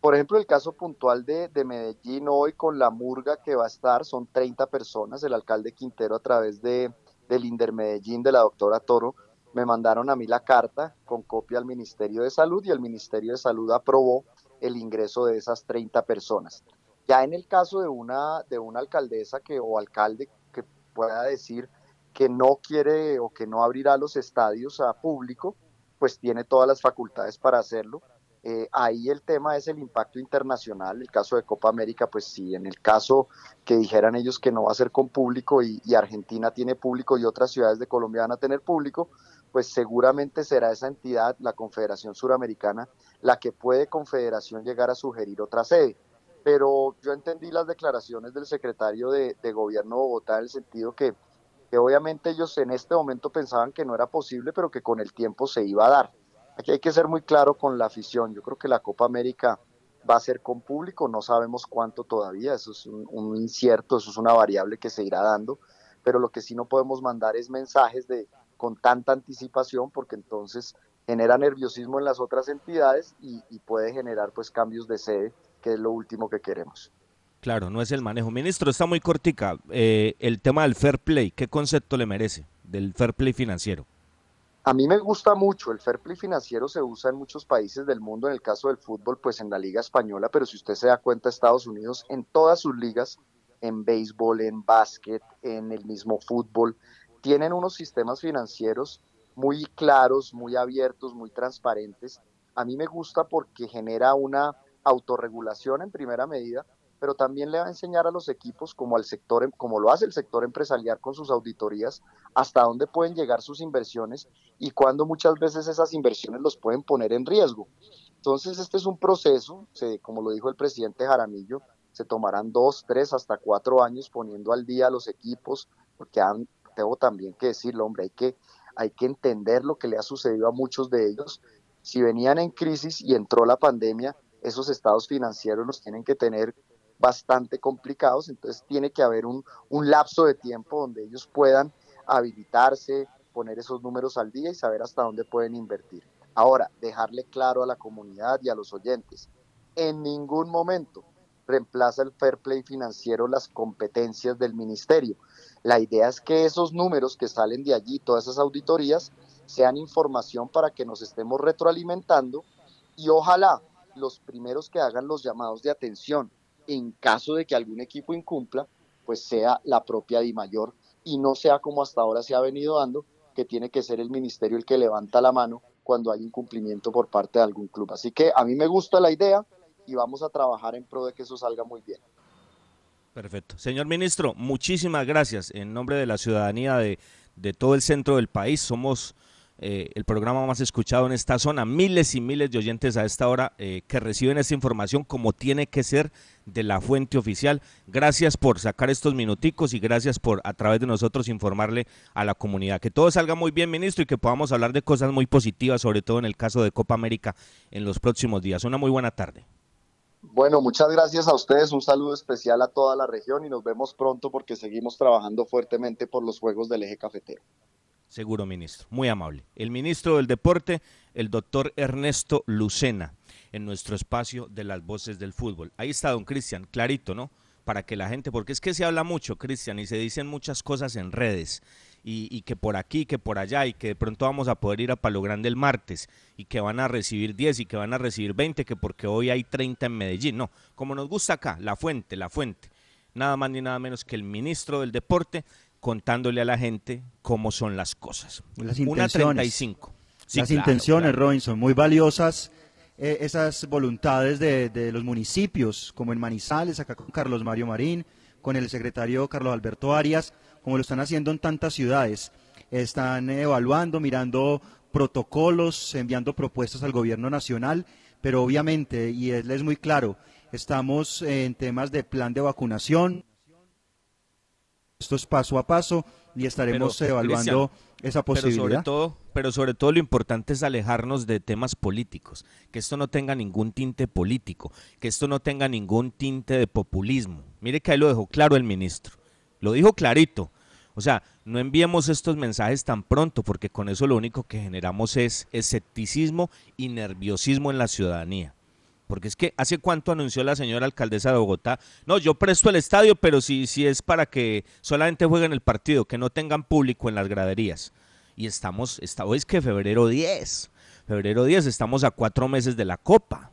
Por ejemplo, el caso puntual de, Medellín hoy con la murga que va a estar, son 30 personas, el alcalde Quintero a través de, del Inder Medellín, de la doctora Toro, me mandaron a mí la carta con copia al Ministerio de Salud y el Ministerio de Salud aprobó el ingreso de esas 30 personas. Ya en el caso de una, de una alcaldesa que, o alcalde que pueda decir que no quiere o que no abrirá los estadios a público, pues tiene todas las facultades para hacerlo eh, ahí el tema es el impacto internacional. El caso de Copa América, pues sí, en el caso que dijeran ellos que no va a ser con público y, Argentina tiene público y otras ciudades de Colombia van a tener público, pues seguramente será esa entidad, la Confederación Suramericana, la que puede Confederación llegar a sugerir otra sede. Pero yo entendí las declaraciones del secretario de, Gobierno de Bogotá en el sentido que, que obviamente ellos en este momento pensaban que no era posible, pero que con el tiempo se iba a dar Aquí hay que ser muy claro con la afición. Yo creo que la Copa América va a ser con público, no sabemos cuánto todavía, eso es un, incierto, eso es una variable que se irá dando, pero lo que sí no podemos mandar es mensajes de con tanta anticipación porque entonces genera nerviosismo en las otras entidades y, puede generar pues cambios de sede, que es lo último que queremos. Claro, no es el manejo. Ministro, está muy cortica. Eh, el tema del fair play, ¿qué concepto le merece del fair play financiero? A mí me gusta mucho, el fair play financiero se usa en muchos países del mundo, en el caso del fútbol, pues en la liga española, pero si usted se da cuenta, Estados Unidos, en todas sus ligas, en béisbol, en básquet, en el mismo fútbol, tienen unos sistemas financieros muy claros, muy abiertos, muy transparentes. A mí me gusta porque genera una autorregulación en primera medida, pero también le va a enseñar a los equipos, como al sector, como lo hace el sector empresarial con sus auditorías, hasta dónde pueden llegar sus inversiones y cuándo muchas veces esas inversiones los pueden poner en riesgo. Entonces, este es un proceso, se, como lo dijo el presidente Jaramillo, se tomarán dos, tres, hasta cuatro años poniendo al día a los equipos, porque han, tengo también que decirlo, hombre, hay que, hay que entender lo que le ha sucedido a muchos de ellos. Si venían en crisis y entró la pandemia, esos estados financieros los tienen que tener bastante complicados, entonces tiene que haber un, lapso de tiempo donde ellos puedan habilitarse, poner esos números al día y saber hasta dónde pueden invertir. Ahora, dejarle claro a la comunidad y a los oyentes, en ningún momento reemplaza el fair play financiero las competencias del ministerio. La idea es que esos números que salen de allí, todas esas auditorías, sean información para que nos estemos retroalimentando y ojalá los primeros que hagan los llamados de atención en caso de que algún equipo incumpla, pues sea la propia DIMAYOR y no sea como hasta ahora se ha venido dando, que tiene que ser el ministerio el que levanta la mano cuando hay incumplimiento por parte de algún club. Así que a mí me gusta la idea y vamos a trabajar en pro de que eso salga muy bien. Perfecto. Señor ministro, muchísimas gracias. En nombre de la ciudadanía de, de todo el centro del país, somos eh, el programa más escuchado en esta zona. Miles y miles de oyentes a esta hora eh, que reciben esta información como tiene que ser de la fuente oficial. Gracias por sacar estos minuticos y gracias por a través de nosotros informarle a la comunidad. Que todo salga muy bien, ministro, y que podamos hablar de cosas muy positivas, sobre todo en el caso de Copa América en los próximos días. Una muy buena tarde. Bueno, muchas gracias a ustedes, un saludo especial a toda la región y nos vemos pronto porque seguimos trabajando fuertemente por los Juegos del Eje Cafetero. Seguro, ministro. Muy amable. El ministro del Deporte, el doctor Ernesto Lucena, en nuestro espacio de las voces del fútbol. Ahí está, don Cristian, clarito, ¿no? Para que la gente, porque es que se habla mucho, Cristian, y se dicen muchas cosas en redes, y, que por aquí, que por allá, y que de pronto vamos a poder ir a Palo Grande el martes, y que van a recibir 10 y que van a recibir 20, que porque hoy hay 30 en Medellín. No, como nos gusta acá, la fuente, la fuente. Nada más ni nada menos que el ministro del Deporte contándole a la gente cómo son las cosas. Las Una intenciones. 35. Sí, las claro, intenciones, claro. Robinson, muy valiosas. eh, esas voluntades de, de los municipios, como en Manizales, acá con Carlos Mario Marín, con el secretario Carlos Alberto Arias, como lo están haciendo en tantas ciudades. Están evaluando, mirando protocolos, enviando propuestas al gobierno nacional, pero obviamente, y él es muy claro, estamos en temas de plan de vacunación. Esto es paso a paso y estaremos Pero, evaluando Cristian, esa Pero sobre, posibilidad. todo, pero sobre todo lo importante es alejarnos de temas políticos, que esto no tenga ningún tinte político, que esto no tenga ningún tinte de populismo. Mire que ahí lo dejó claro el ministro, lo dijo clarito. O sea, no enviemos estos mensajes tan pronto, porque con eso lo único que generamos es escepticismo y nerviosismo en la ciudadanía. Porque es que hace cuánto anunció la señora alcaldesa de Bogotá, no, yo presto el estadio, pero si, si es para que solamente jueguen el partido, que no tengan público en las graderías. Y estamos, está, hoy es que febrero 10, febrero 10, estamos a cuatro meses de la Copa.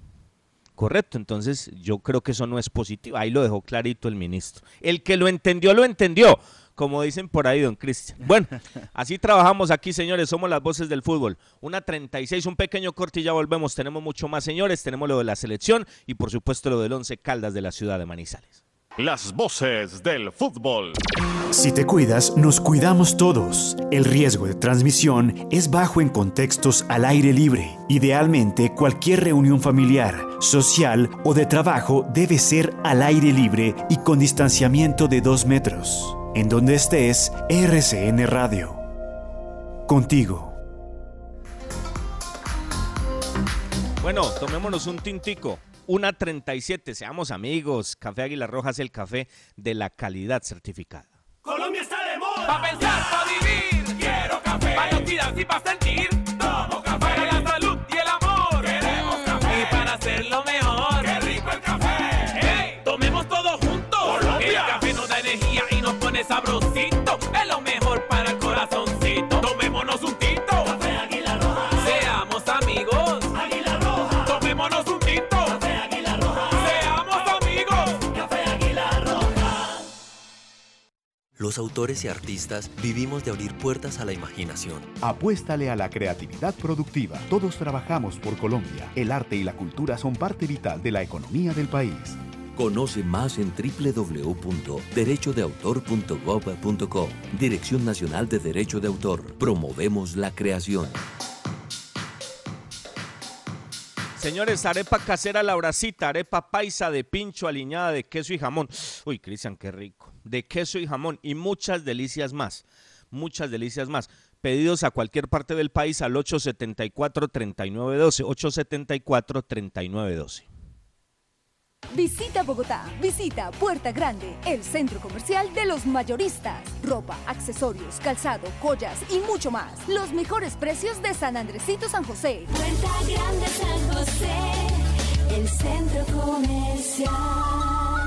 Correcto, entonces yo creo que eso no es positivo. Ahí lo dejó clarito el ministro. El que lo entendió, lo entendió, como dicen por ahí, don Cristian. Bueno, así trabajamos aquí, señores, somos las voces del fútbol. Una 36, un pequeño corte y ya volvemos. Tenemos mucho más, señores. Tenemos lo de la selección y por supuesto lo del Once Caldas de la ciudad de Manizales. Las voces del fútbol. Si te cuidas, nos cuidamos todos. El riesgo de transmisión es bajo en contextos al aire libre. Idealmente, cualquier reunión familiar, social o de trabajo debe ser al aire libre y con distanciamiento de dos metros. En donde estés, RCN Radio. Contigo. Bueno, tomémonos un tintico. Una 37, seamos amigos. Café Águila Roja es el café de la calidad certificada. Colombia está de moda. Pa' pensar, pa' vivir. Quiero café. Pa' cuidarse y pa' sentir. Los autores y artistas vivimos de abrir puertas a la imaginación. Apuéstale a la creatividad productiva. Todos trabajamos por Colombia. El arte y la cultura son parte vital de la economía del país. Conoce más en www.derechodeautor.gov.co. Dirección Nacional de Derecho de Autor. Promovemos la creación. Señores, arepa casera Lauracita, arepa paisa de pincho aliñada de queso y jamón. Uy, Cristian, qué rico. De queso y jamón y muchas delicias más. Muchas delicias más. Pedidos a cualquier parte del país al 874-3912. 874-3912. Visita Bogotá, visita Puerta Grande, el centro comercial de los mayoristas. Ropa, accesorios, calzado, joyas y mucho más. Los mejores precios de San Andresito San José. Puerta Grande San José, el centro comercial.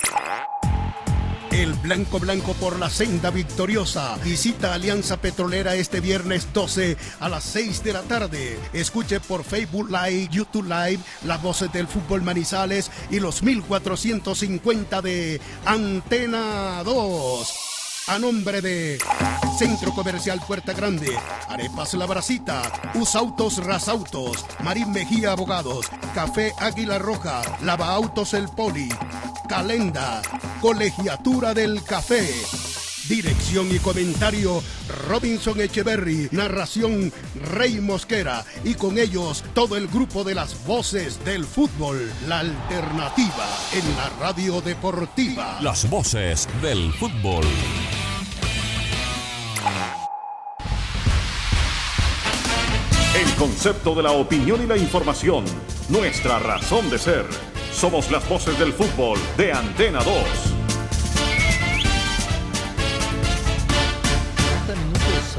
El blanco blanco por la senda victoriosa. Visita Alianza Petrolera este viernes 12 a las 6 de la tarde. Escuche por Facebook Live, YouTube Live, las voces del fútbol Manizales y los 1450 de Antena 2. A nombre de Centro Comercial Puerta Grande, Arepas La Bracita, Usautos Rasautos, Marín Mejía Abogados, Café Águila Roja, Lava Autos El Poli, Calenda, Colegiatura del Café. Dirección y comentario Robinson Echeverry, narración Rey Mosquera y con ellos todo el grupo de las voces del fútbol, la alternativa en la radio deportiva. Las voces del fútbol. El concepto de la opinión y la información, nuestra razón de ser. Somos las voces del fútbol de Antena 2.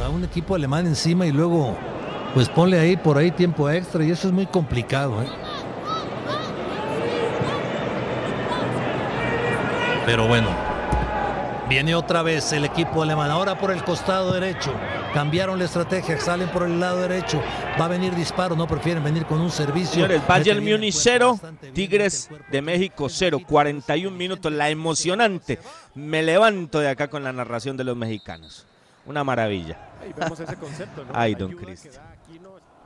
A un equipo alemán encima y luego pues ponle ahí por ahí tiempo extra y eso es muy complicado. ¿eh? Pero bueno, viene otra vez el equipo alemán, ahora por el costado derecho. Cambiaron la estrategia, salen por el lado derecho. Va a venir disparo, no prefieren venir con un servicio. Señores, Bayern Múnich 0, Tigres de México 0, 41 minutos, la emocionante. Me levanto de acá con la narración de los mexicanos. Una maravilla. Ahí vemos ese concepto, ¿no? Ay, don Cristian.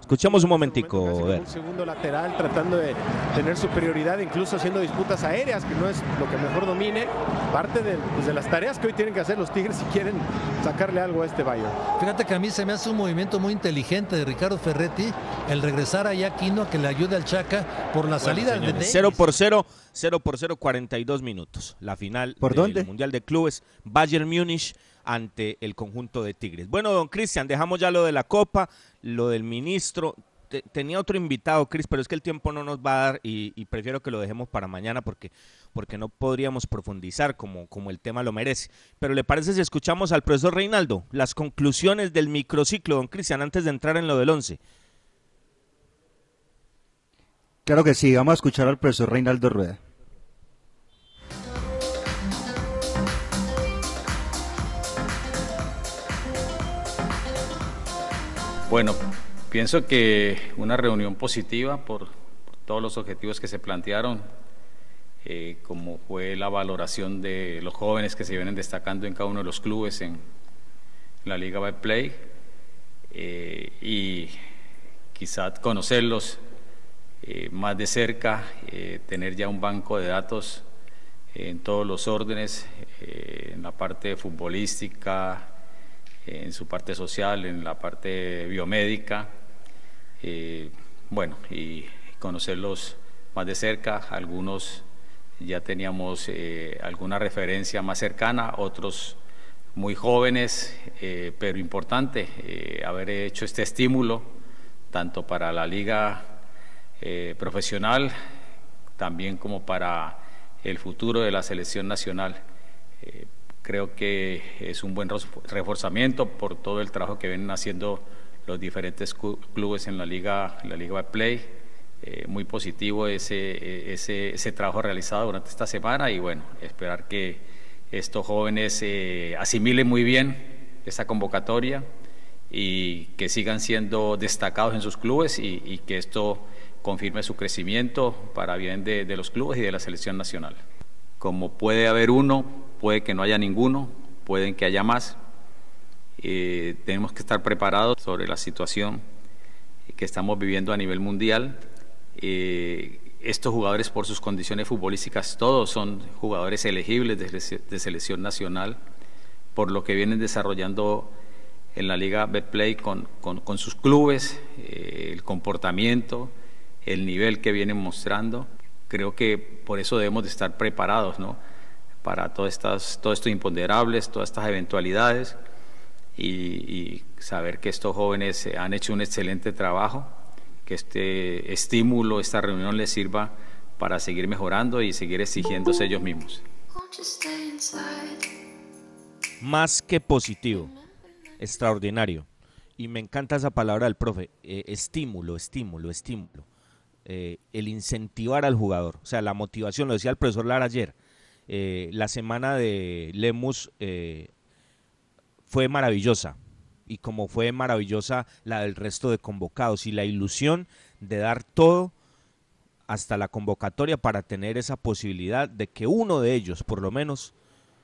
Escuchemos un momentico. Un segundo lateral tratando de tener superioridad, incluso haciendo disputas aéreas, que no es lo que mejor domine. Parte de, pues, de las tareas que hoy tienen que hacer los Tigres si quieren sacarle algo a este Bayern. Fíjate que a mí se me hace un movimiento muy inteligente de Ricardo Ferretti el regresar allá a Aquino a que le ayude al Chaca por la salida de Señores, 0 por 0, 0 por 0, 42 minutos. La final ¿Por del dónde? Mundial de Clubes, Bayern Múnich ante el conjunto de Tigres. Bueno, don Cristian, dejamos ya lo de la Copa, lo del ministro. Te- tenía otro invitado, Cris, pero es que el tiempo no nos va a dar y, y prefiero que lo dejemos para mañana porque, porque no podríamos profundizar como, como el tema lo merece. Pero ¿le parece si escuchamos al profesor Reinaldo las conclusiones del microciclo, don Cristian, antes de entrar en lo del 11? Claro que sí, vamos a escuchar al profesor Reinaldo Rueda. Bueno, pienso que una reunión positiva por, todos los objetivos que se plantearon, eh, como fue la valoración de los jóvenes que se vienen destacando en cada uno de los clubes en la Liga by Play eh, y quizá conocerlos eh, más de cerca, eh, tener ya un banco de datos en todos los órdenes, en la parte futbolística, en su parte social, en la parte biomédica, eh, bueno, y conocerlos más de cerca, algunos ya teníamos eh, alguna referencia más cercana, otros muy jóvenes, eh, pero importante haber hecho este estímulo tanto para la liga profesional, también como para el futuro de la selección nacional. Creo que es un buen reforzamiento por todo el trabajo que vienen haciendo los diferentes clubes en la liga, la liga de play. muy positivo ese, ese, ese trabajo realizado durante esta semana y bueno, esperar que estos jóvenes eh, asimilen muy bien esta convocatoria y que sigan siendo destacados en sus clubes y, que esto confirme su crecimiento para bien de, los clubes y de la selección nacional. Como puede haber uno, puede que no haya ninguno, pueden que haya más. Eh, tenemos que estar preparados sobre la situación que estamos viviendo a nivel mundial. Eh, estos jugadores por sus condiciones futbolísticas, todos son jugadores elegibles de, selección nacional, por lo que vienen desarrollando en la Liga Betplay con, con, sus clubes, eh, el comportamiento, el nivel que vienen mostrando. Creo que por eso debemos de estar preparados ¿no? Para todos estos imponderables, todas estas eventualidades y, y saber que estos jóvenes han hecho un excelente trabajo que este estímulo, esta reunión les sirva para seguir mejorando y seguir exigiéndose ellos mismos. Más que positivo, extraordinario. Y me encanta esa palabra del profe, eh, estímulo, estímulo, estímulo. Eh, el incentivar al jugador, o sea, la motivación, lo decía el profesor Lara ayer, eh, la semana de Lemus fue maravillosa, y como fue maravillosa la del resto de convocados y la ilusión de dar todo hasta la convocatoria para tener esa posibilidad de que uno de ellos por lo menos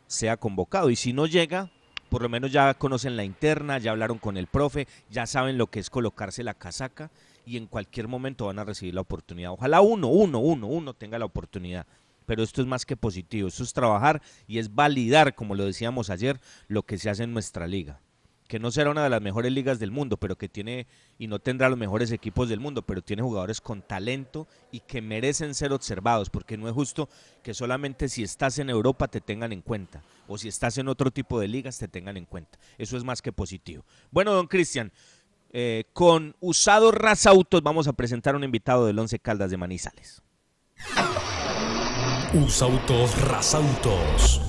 sea convocado y si no llega por lo menos ya conocen la interna, ya hablaron con el profe, ya saben lo que es colocarse la casaca y en cualquier momento van a recibir la oportunidad. Ojalá uno, uno, uno, uno tenga la oportunidad. Pero esto es más que positivo, esto es trabajar y es validar, como lo decíamos ayer, lo que se hace en nuestra liga que no será una de las mejores ligas del mundo, pero que tiene y no tendrá los mejores equipos del mundo, pero tiene jugadores con talento y que merecen ser observados, porque no es justo que solamente si estás en Europa te tengan en cuenta, o si estás en otro tipo de ligas te tengan en cuenta. Eso es más que positivo. Bueno, don Cristian, eh, con Usados Rasautos vamos a presentar un invitado del Once Caldas de Manizales. Usautos Rasautos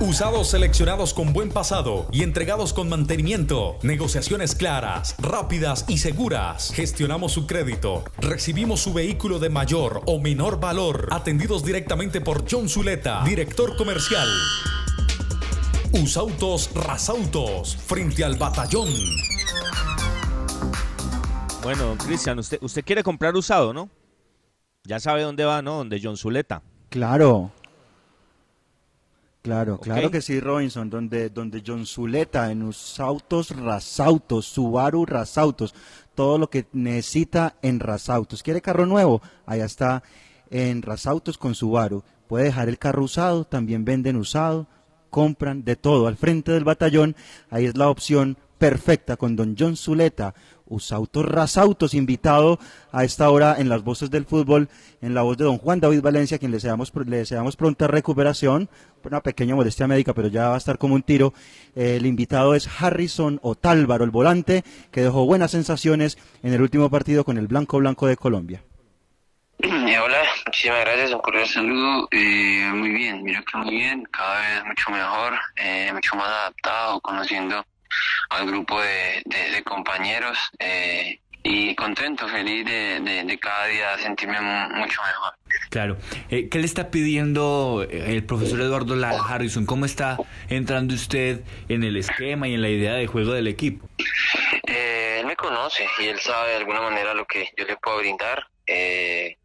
Usados seleccionados con buen pasado y entregados con mantenimiento. Negociaciones claras, rápidas y seguras. Gestionamos su crédito. Recibimos su vehículo de mayor o menor valor. Atendidos directamente por John Zuleta, director comercial. Usautos Rasautos, frente al batallón. Bueno, Cristian, usted, usted quiere comprar usado, ¿no? Ya sabe dónde va, ¿no? Donde John Zuleta. Claro, Claro, claro que sí, Robinson, donde, donde John Zuleta en los autos Rasautos, Subaru Rasautos, todo lo que necesita en Rasautos. ¿Quiere carro nuevo? Allá está en Rasautos con Subaru. Puede dejar el carro usado, también venden usado, compran de todo. Al frente del batallón, ahí es la opción perfecta con don John Zuleta, Usautos Rasautos, invitado a esta hora en las voces del fútbol, en la voz de don Juan David Valencia, quien le deseamos, le deseamos pronta recuperación, una pequeña modestia médica, pero ya va a estar como un tiro. el invitado es Harrison Otálvaro, el volante, que dejó buenas sensaciones en el último partido con el Blanco Blanco de Colombia. hola, muchísimas gracias, un cordial saludo. Eh, muy bien, mira que muy bien, cada vez mucho mejor, eh, mucho más adaptado, conociendo al grupo de, compañeros eh, y contento, feliz de, cada día sentirme mucho mejor. Claro. Eh, ¿Qué le está pidiendo el profesor Eduardo Lara Harrison? ¿Cómo está entrando usted en el esquema y en la idea de juego del equipo? Eh, él me conoce y él sabe de alguna manera lo que yo le puedo brindar. Eh,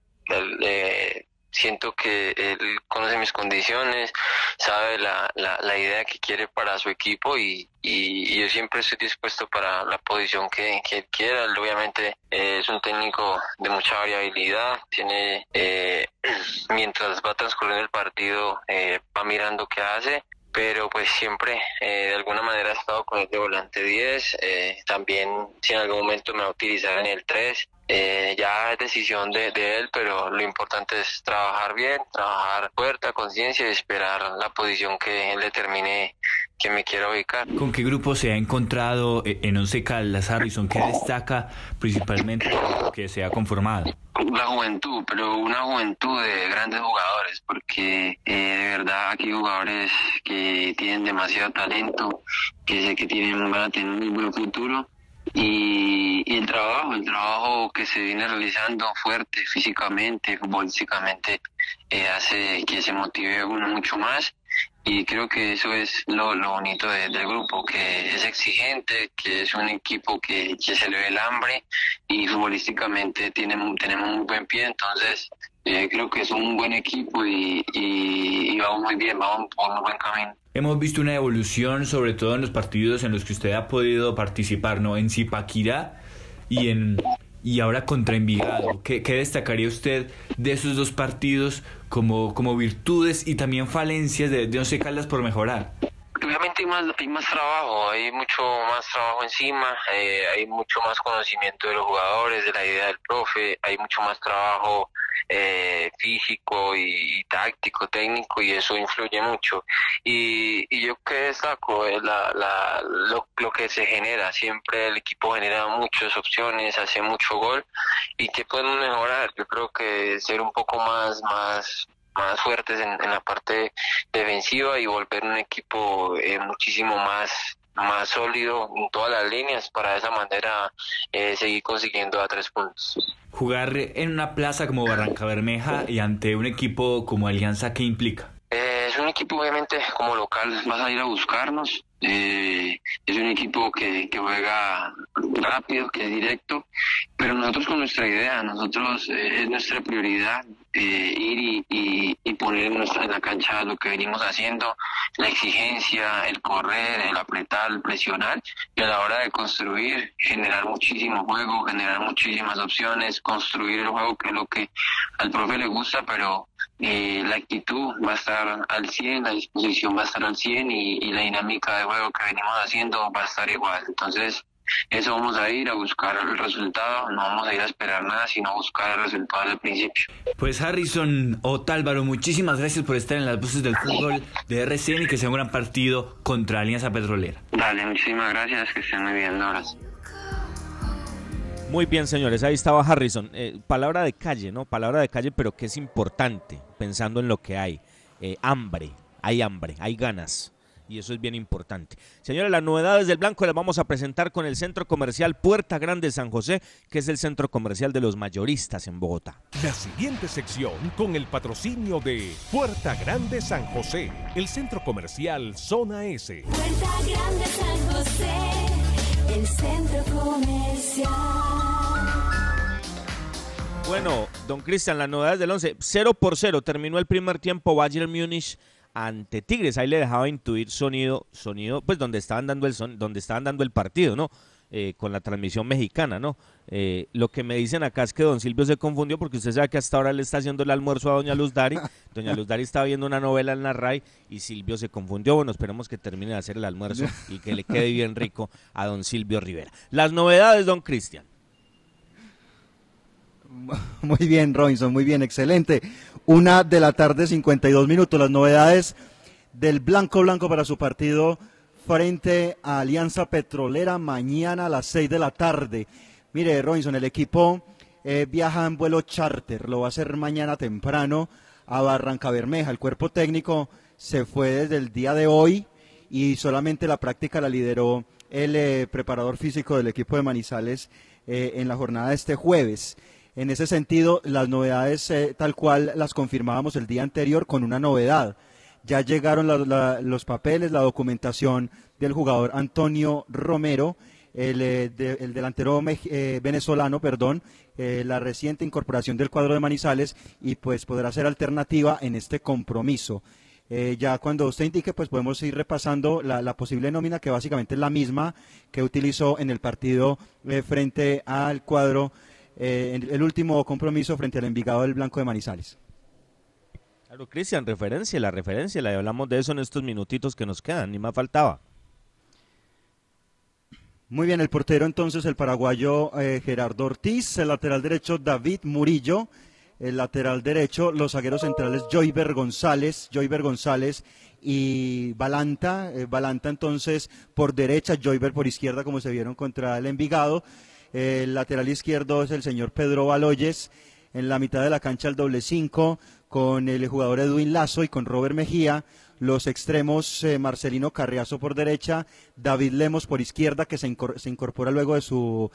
siento que él conoce mis condiciones, sabe la, la, idea que quiere para su equipo y, y, yo siempre estoy dispuesto para la posición que, que él quiera. obviamente eh, es un técnico de mucha variabilidad, tiene eh, mientras va transcurriendo el partido eh, va mirando qué hace pero pues siempre de alguna manera ha estado con el de volante 10, también si en algún momento me va a utilizar en el 3, eh, ya es decisión de, de él, pero lo importante es trabajar bien, trabajar fuerte, a conciencia y esperar la posición que él determine que me quiera ubicar. ¿Con qué grupo se ha encontrado eh, en Once Caldas, Harrison? ¿Qué destaca principalmente que se ha conformado? La juventud, pero una juventud de grandes jugadores, porque eh, de verdad aquí hay jugadores que tienen demasiado talento, que sé que tienen, van a tener un muy buen futuro. Y, el trabajo, el trabajo que se viene realizando fuerte físicamente, futbolísticamente, eh, hace que se motive uno mucho más. Y creo que eso es lo, lo bonito de- del grupo, que es exigente, que es un equipo que, que se le ve el hambre y futbolísticamente tiene, tenemos un buen pie, entonces eh, creo que es un buen equipo y, y, y vamos muy bien, vamos por un buen camino. Hemos visto una evolución, sobre todo en los partidos en los que usted ha podido participar, ¿no? En Zipaquirá y en y ahora contra Envigado. ¿Qué, qué destacaría usted de esos dos partidos como, como virtudes y también falencias de, de Once Caldas por mejorar? Obviamente hay más, hay más trabajo, hay mucho más trabajo encima, eh, hay mucho más conocimiento de los jugadores, de la idea del profe, hay mucho más trabajo eh, físico y, táctico, técnico y eso influye mucho. Y, y yo que destaco es la, la, lo, lo que se genera, siempre el equipo genera muchas opciones, hace mucho gol y que podemos mejorar. Yo creo que ser un poco más, más más fuertes en, en la parte defensiva y volver un equipo eh, muchísimo más más sólido en todas las líneas para de esa manera eh, seguir consiguiendo a tres puntos. Jugar en una plaza como Barranca Bermeja y ante un equipo como Alianza, ¿qué implica? Eh, es un equipo obviamente como local, vas a ir a buscarnos. eh, es un equipo que, juega rápido, que es directo, pero nosotros con nuestra idea, nosotros eh, es nuestra prioridad eh, ir y, y, y poner en, en la cancha lo que venimos haciendo, la exigencia, el correr, el apretar, el presionar, y a la hora de construir, generar muchísimo juego, generar muchísimas opciones, construir el juego que es lo que al profe le gusta, pero eh, la actitud va a estar al 100, la disposición va a estar al 100 y, y la dinámica de juego que venimos haciendo va a estar igual. Entonces, eso vamos a ir a buscar el resultado, no vamos a ir a esperar nada, sino a buscar el resultado del principio. Pues Harrison Otálvaro, muchísimas gracias por estar en las voces del fútbol de RCN y que sea un gran partido contra Alianza Petrolera. Dale, muchísimas gracias, que estén muy bien, un abrazo. Muy bien, señores, ahí estaba Harrison. Eh, palabra de calle, ¿no? Palabra de calle, pero que es importante, pensando en lo que hay. Eh, hambre, hay hambre, hay ganas. Y eso es bien importante. Señores, las novedades del Blanco las vamos a presentar con el Centro Comercial Puerta Grande San José, que es el centro comercial de los mayoristas en Bogotá. La siguiente sección con el patrocinio de Puerta Grande San José, el centro comercial Zona S. Puerta Grande San José, el centro comercial. Bueno, don Cristian, las novedades del 11. 0 por 0 terminó el primer tiempo Bayern Múnich ante Tigres. Ahí le dejaba intuir sonido, sonido, pues donde estaban dando donde estaban dando el partido, ¿no? Eh, con la transmisión mexicana, ¿no? Eh, lo que me dicen acá es que don Silvio se confundió porque usted sabe que hasta ahora le está haciendo el almuerzo a doña Luz Dari. Doña Luz Dari estaba viendo una novela en la RAI y Silvio se confundió. Bueno, esperemos que termine de hacer el almuerzo y que le quede bien rico a don Silvio Rivera. Las novedades, don Cristian. Muy bien, Robinson, muy bien, excelente. Una de la tarde, 52 minutos. Las novedades del Blanco Blanco para su partido frente a Alianza Petrolera mañana a las 6 de la tarde. Mire, Robinson, el equipo eh, viaja en vuelo charter, lo va a hacer mañana temprano a Barranca Bermeja. El cuerpo técnico se fue desde el día de hoy y solamente la práctica la lideró el eh, preparador físico del equipo de Manizales eh, en la jornada de este jueves. En ese sentido, las novedades tal cual las confirmábamos el día anterior con una novedad. Ya llegaron los papeles, la documentación del jugador Antonio Romero, el, eh, de- el delantero eh, venezolano, perdón, eh, la reciente incorporación del cuadro de Manizales y pues podrá ser alternativa en este compromiso. Ya cuando usted indique, pues podemos ir repasando la, posible nómina, que básicamente es la misma que utilizó en el partido frente al cuadro, en el último compromiso frente al Envigado del Blanco de Manizales. Claro, Cristian, referencia, la referencia, la hablamos de eso en estos minutitos que nos quedan, ni más faltaba. Muy bien, el portero entonces, el paraguayo eh, Gerardo Ortiz, el lateral derecho David Murillo, el lateral derecho, los zagueros centrales Joyver González, Joyver González y Balanta, eh, Balanta entonces por derecha, Joyver por izquierda como se vieron contra el Envigado, el lateral izquierdo es el señor Pedro Baloyes, en la mitad de la cancha el doble cinco con el jugador Edwin Lazo y con Robert Mejía, los extremos eh, Marcelino Carriazo por derecha, David Lemos por izquierda, que se, incor- se incorpora luego de su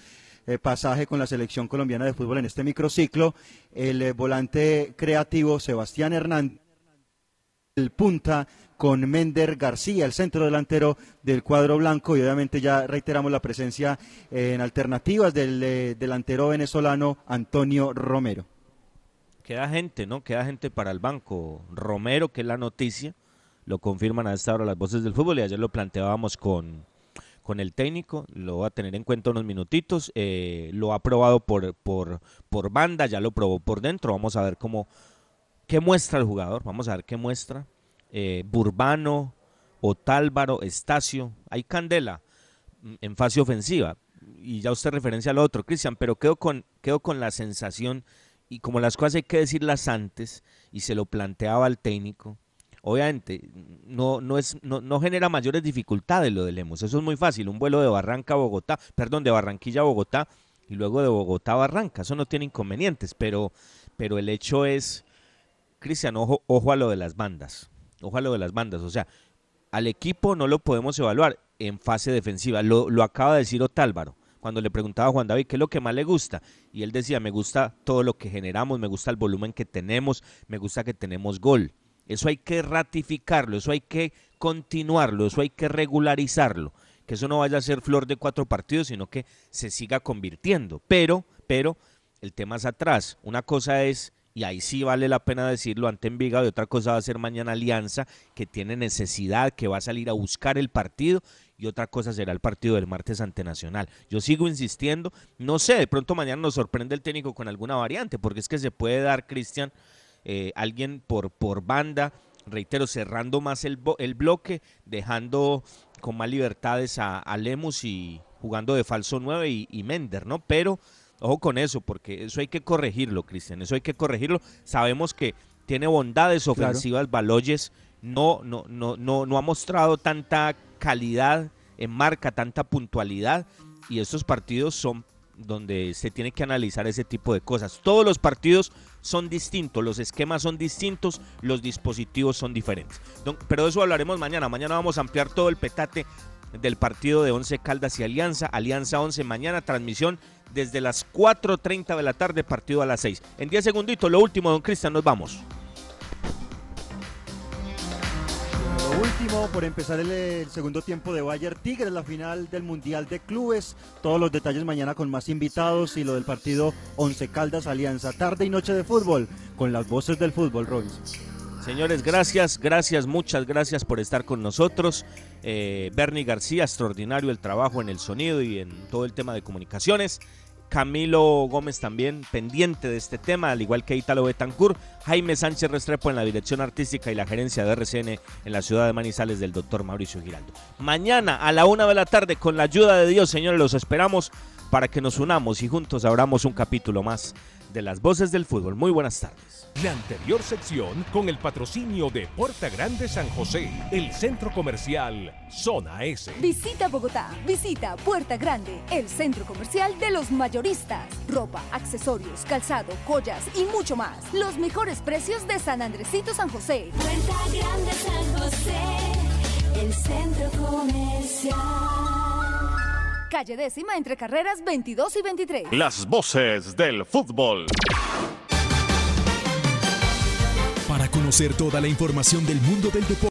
eh, pasaje con la selección colombiana de fútbol en este microciclo, el eh, volante creativo Sebastián Hernández, el punta con Mender García, el centro delantero del cuadro blanco y obviamente ya reiteramos la presencia en alternativas del delantero venezolano Antonio Romero. Queda gente, ¿no? Queda gente para el banco. Romero, que es la noticia, lo confirman a esta hora las voces del fútbol y ayer lo planteábamos con, con el técnico, lo va a tener en cuenta unos minutitos, eh, lo ha probado por, por, por banda, ya lo probó por dentro, vamos a ver cómo, qué muestra el jugador, vamos a ver qué muestra. Eh, Burbano, Otálvaro, Estacio, hay candela en fase ofensiva. Y ya usted referencia al otro, Cristian, pero quedo con, quedo con la sensación, y como las cosas hay que decirlas antes, y se lo planteaba al técnico, obviamente no, no, es, no, no genera mayores dificultades lo de Lemos. Eso es muy fácil, un vuelo de Barranca a Bogotá, perdón, de Barranquilla a Bogotá, y luego de Bogotá a Barranca, eso no tiene inconvenientes, pero, pero el hecho es, Cristian, ojo, ojo a lo de las bandas, ojo a lo de las bandas, o sea, al equipo no lo podemos evaluar en fase defensiva, lo, lo acaba de decir Otálvaro, cuando le preguntaba a Juan David qué es lo que más le gusta, y él decía, me gusta todo lo que generamos, me gusta el volumen que tenemos, me gusta que tenemos gol. Eso hay que ratificarlo, eso hay que continuarlo, eso hay que regularizarlo, que eso no vaya a ser flor de cuatro partidos, sino que se siga convirtiendo. Pero, pero, el tema es atrás. Una cosa es, y ahí sí vale la pena decirlo, ante Envigado, y otra cosa va a ser mañana Alianza, que tiene necesidad, que va a salir a buscar el partido, y otra cosa será el partido del martes ante Nacional. Yo sigo insistiendo, no sé, de pronto mañana nos sorprende el técnico con alguna variante, porque es que se puede dar, Cristian, eh, alguien por, por banda, reitero, cerrando más el, el bloque, dejando con más libertades a, a Lemus y jugando de falso 9 y, y Mender, ¿no? Pero ojo con eso, porque eso hay que corregirlo, Cristian, eso hay que corregirlo. Sabemos que tiene bondades Claro. ofensivas, Baloyes no, no, no, no, no ha mostrado tanta calidad en marca, tanta puntualidad, y estos partidos son donde se tiene que analizar ese tipo de cosas. Todos los partidos son distintos, los esquemas son distintos, los dispositivos son diferentes. Pero de eso hablaremos mañana. Mañana vamos a ampliar todo el petate del partido de 11 Caldas y Alianza. Alianza 11 mañana, transmisión desde las 4.30 de la tarde, partido a las 6. En 10 segunditos, lo último, don Cristian, nos vamos. Lo último, por empezar el, segundo tiempo de Bayer Tigres, la final del Mundial de Clubes. Todos los detalles mañana con más invitados y lo del partido Once Caldas Alianza. Tarde y noche de fútbol con las voces del fútbol, Robinson. Señores, gracias, gracias, muchas gracias por estar con nosotros. Eh, Bernie García, extraordinario el trabajo en el sonido y en todo el tema de comunicaciones. Camilo Gómez también pendiente de este tema, al igual que Italo Betancourt. Jaime Sánchez Restrepo en la dirección artística y la gerencia de RCN en la ciudad de Manizales del doctor Mauricio Giraldo. Mañana a la una de la tarde, con la ayuda de Dios, señores, los esperamos para que nos unamos y juntos abramos un capítulo más de las voces del fútbol. Muy buenas tardes. La anterior sección con el patrocinio de Puerta Grande San José, el centro comercial Zona S. Visita Bogotá, visita Puerta Grande, el centro comercial de los mayoristas. Ropa, accesorios, calzado, joyas y mucho más. Los mejores precios de San Andresito San José. Puerta Grande San José, el centro comercial. Calle décima entre carreras 22 y 23. Las voces del fútbol. Para conocer toda la información del mundo del deporte.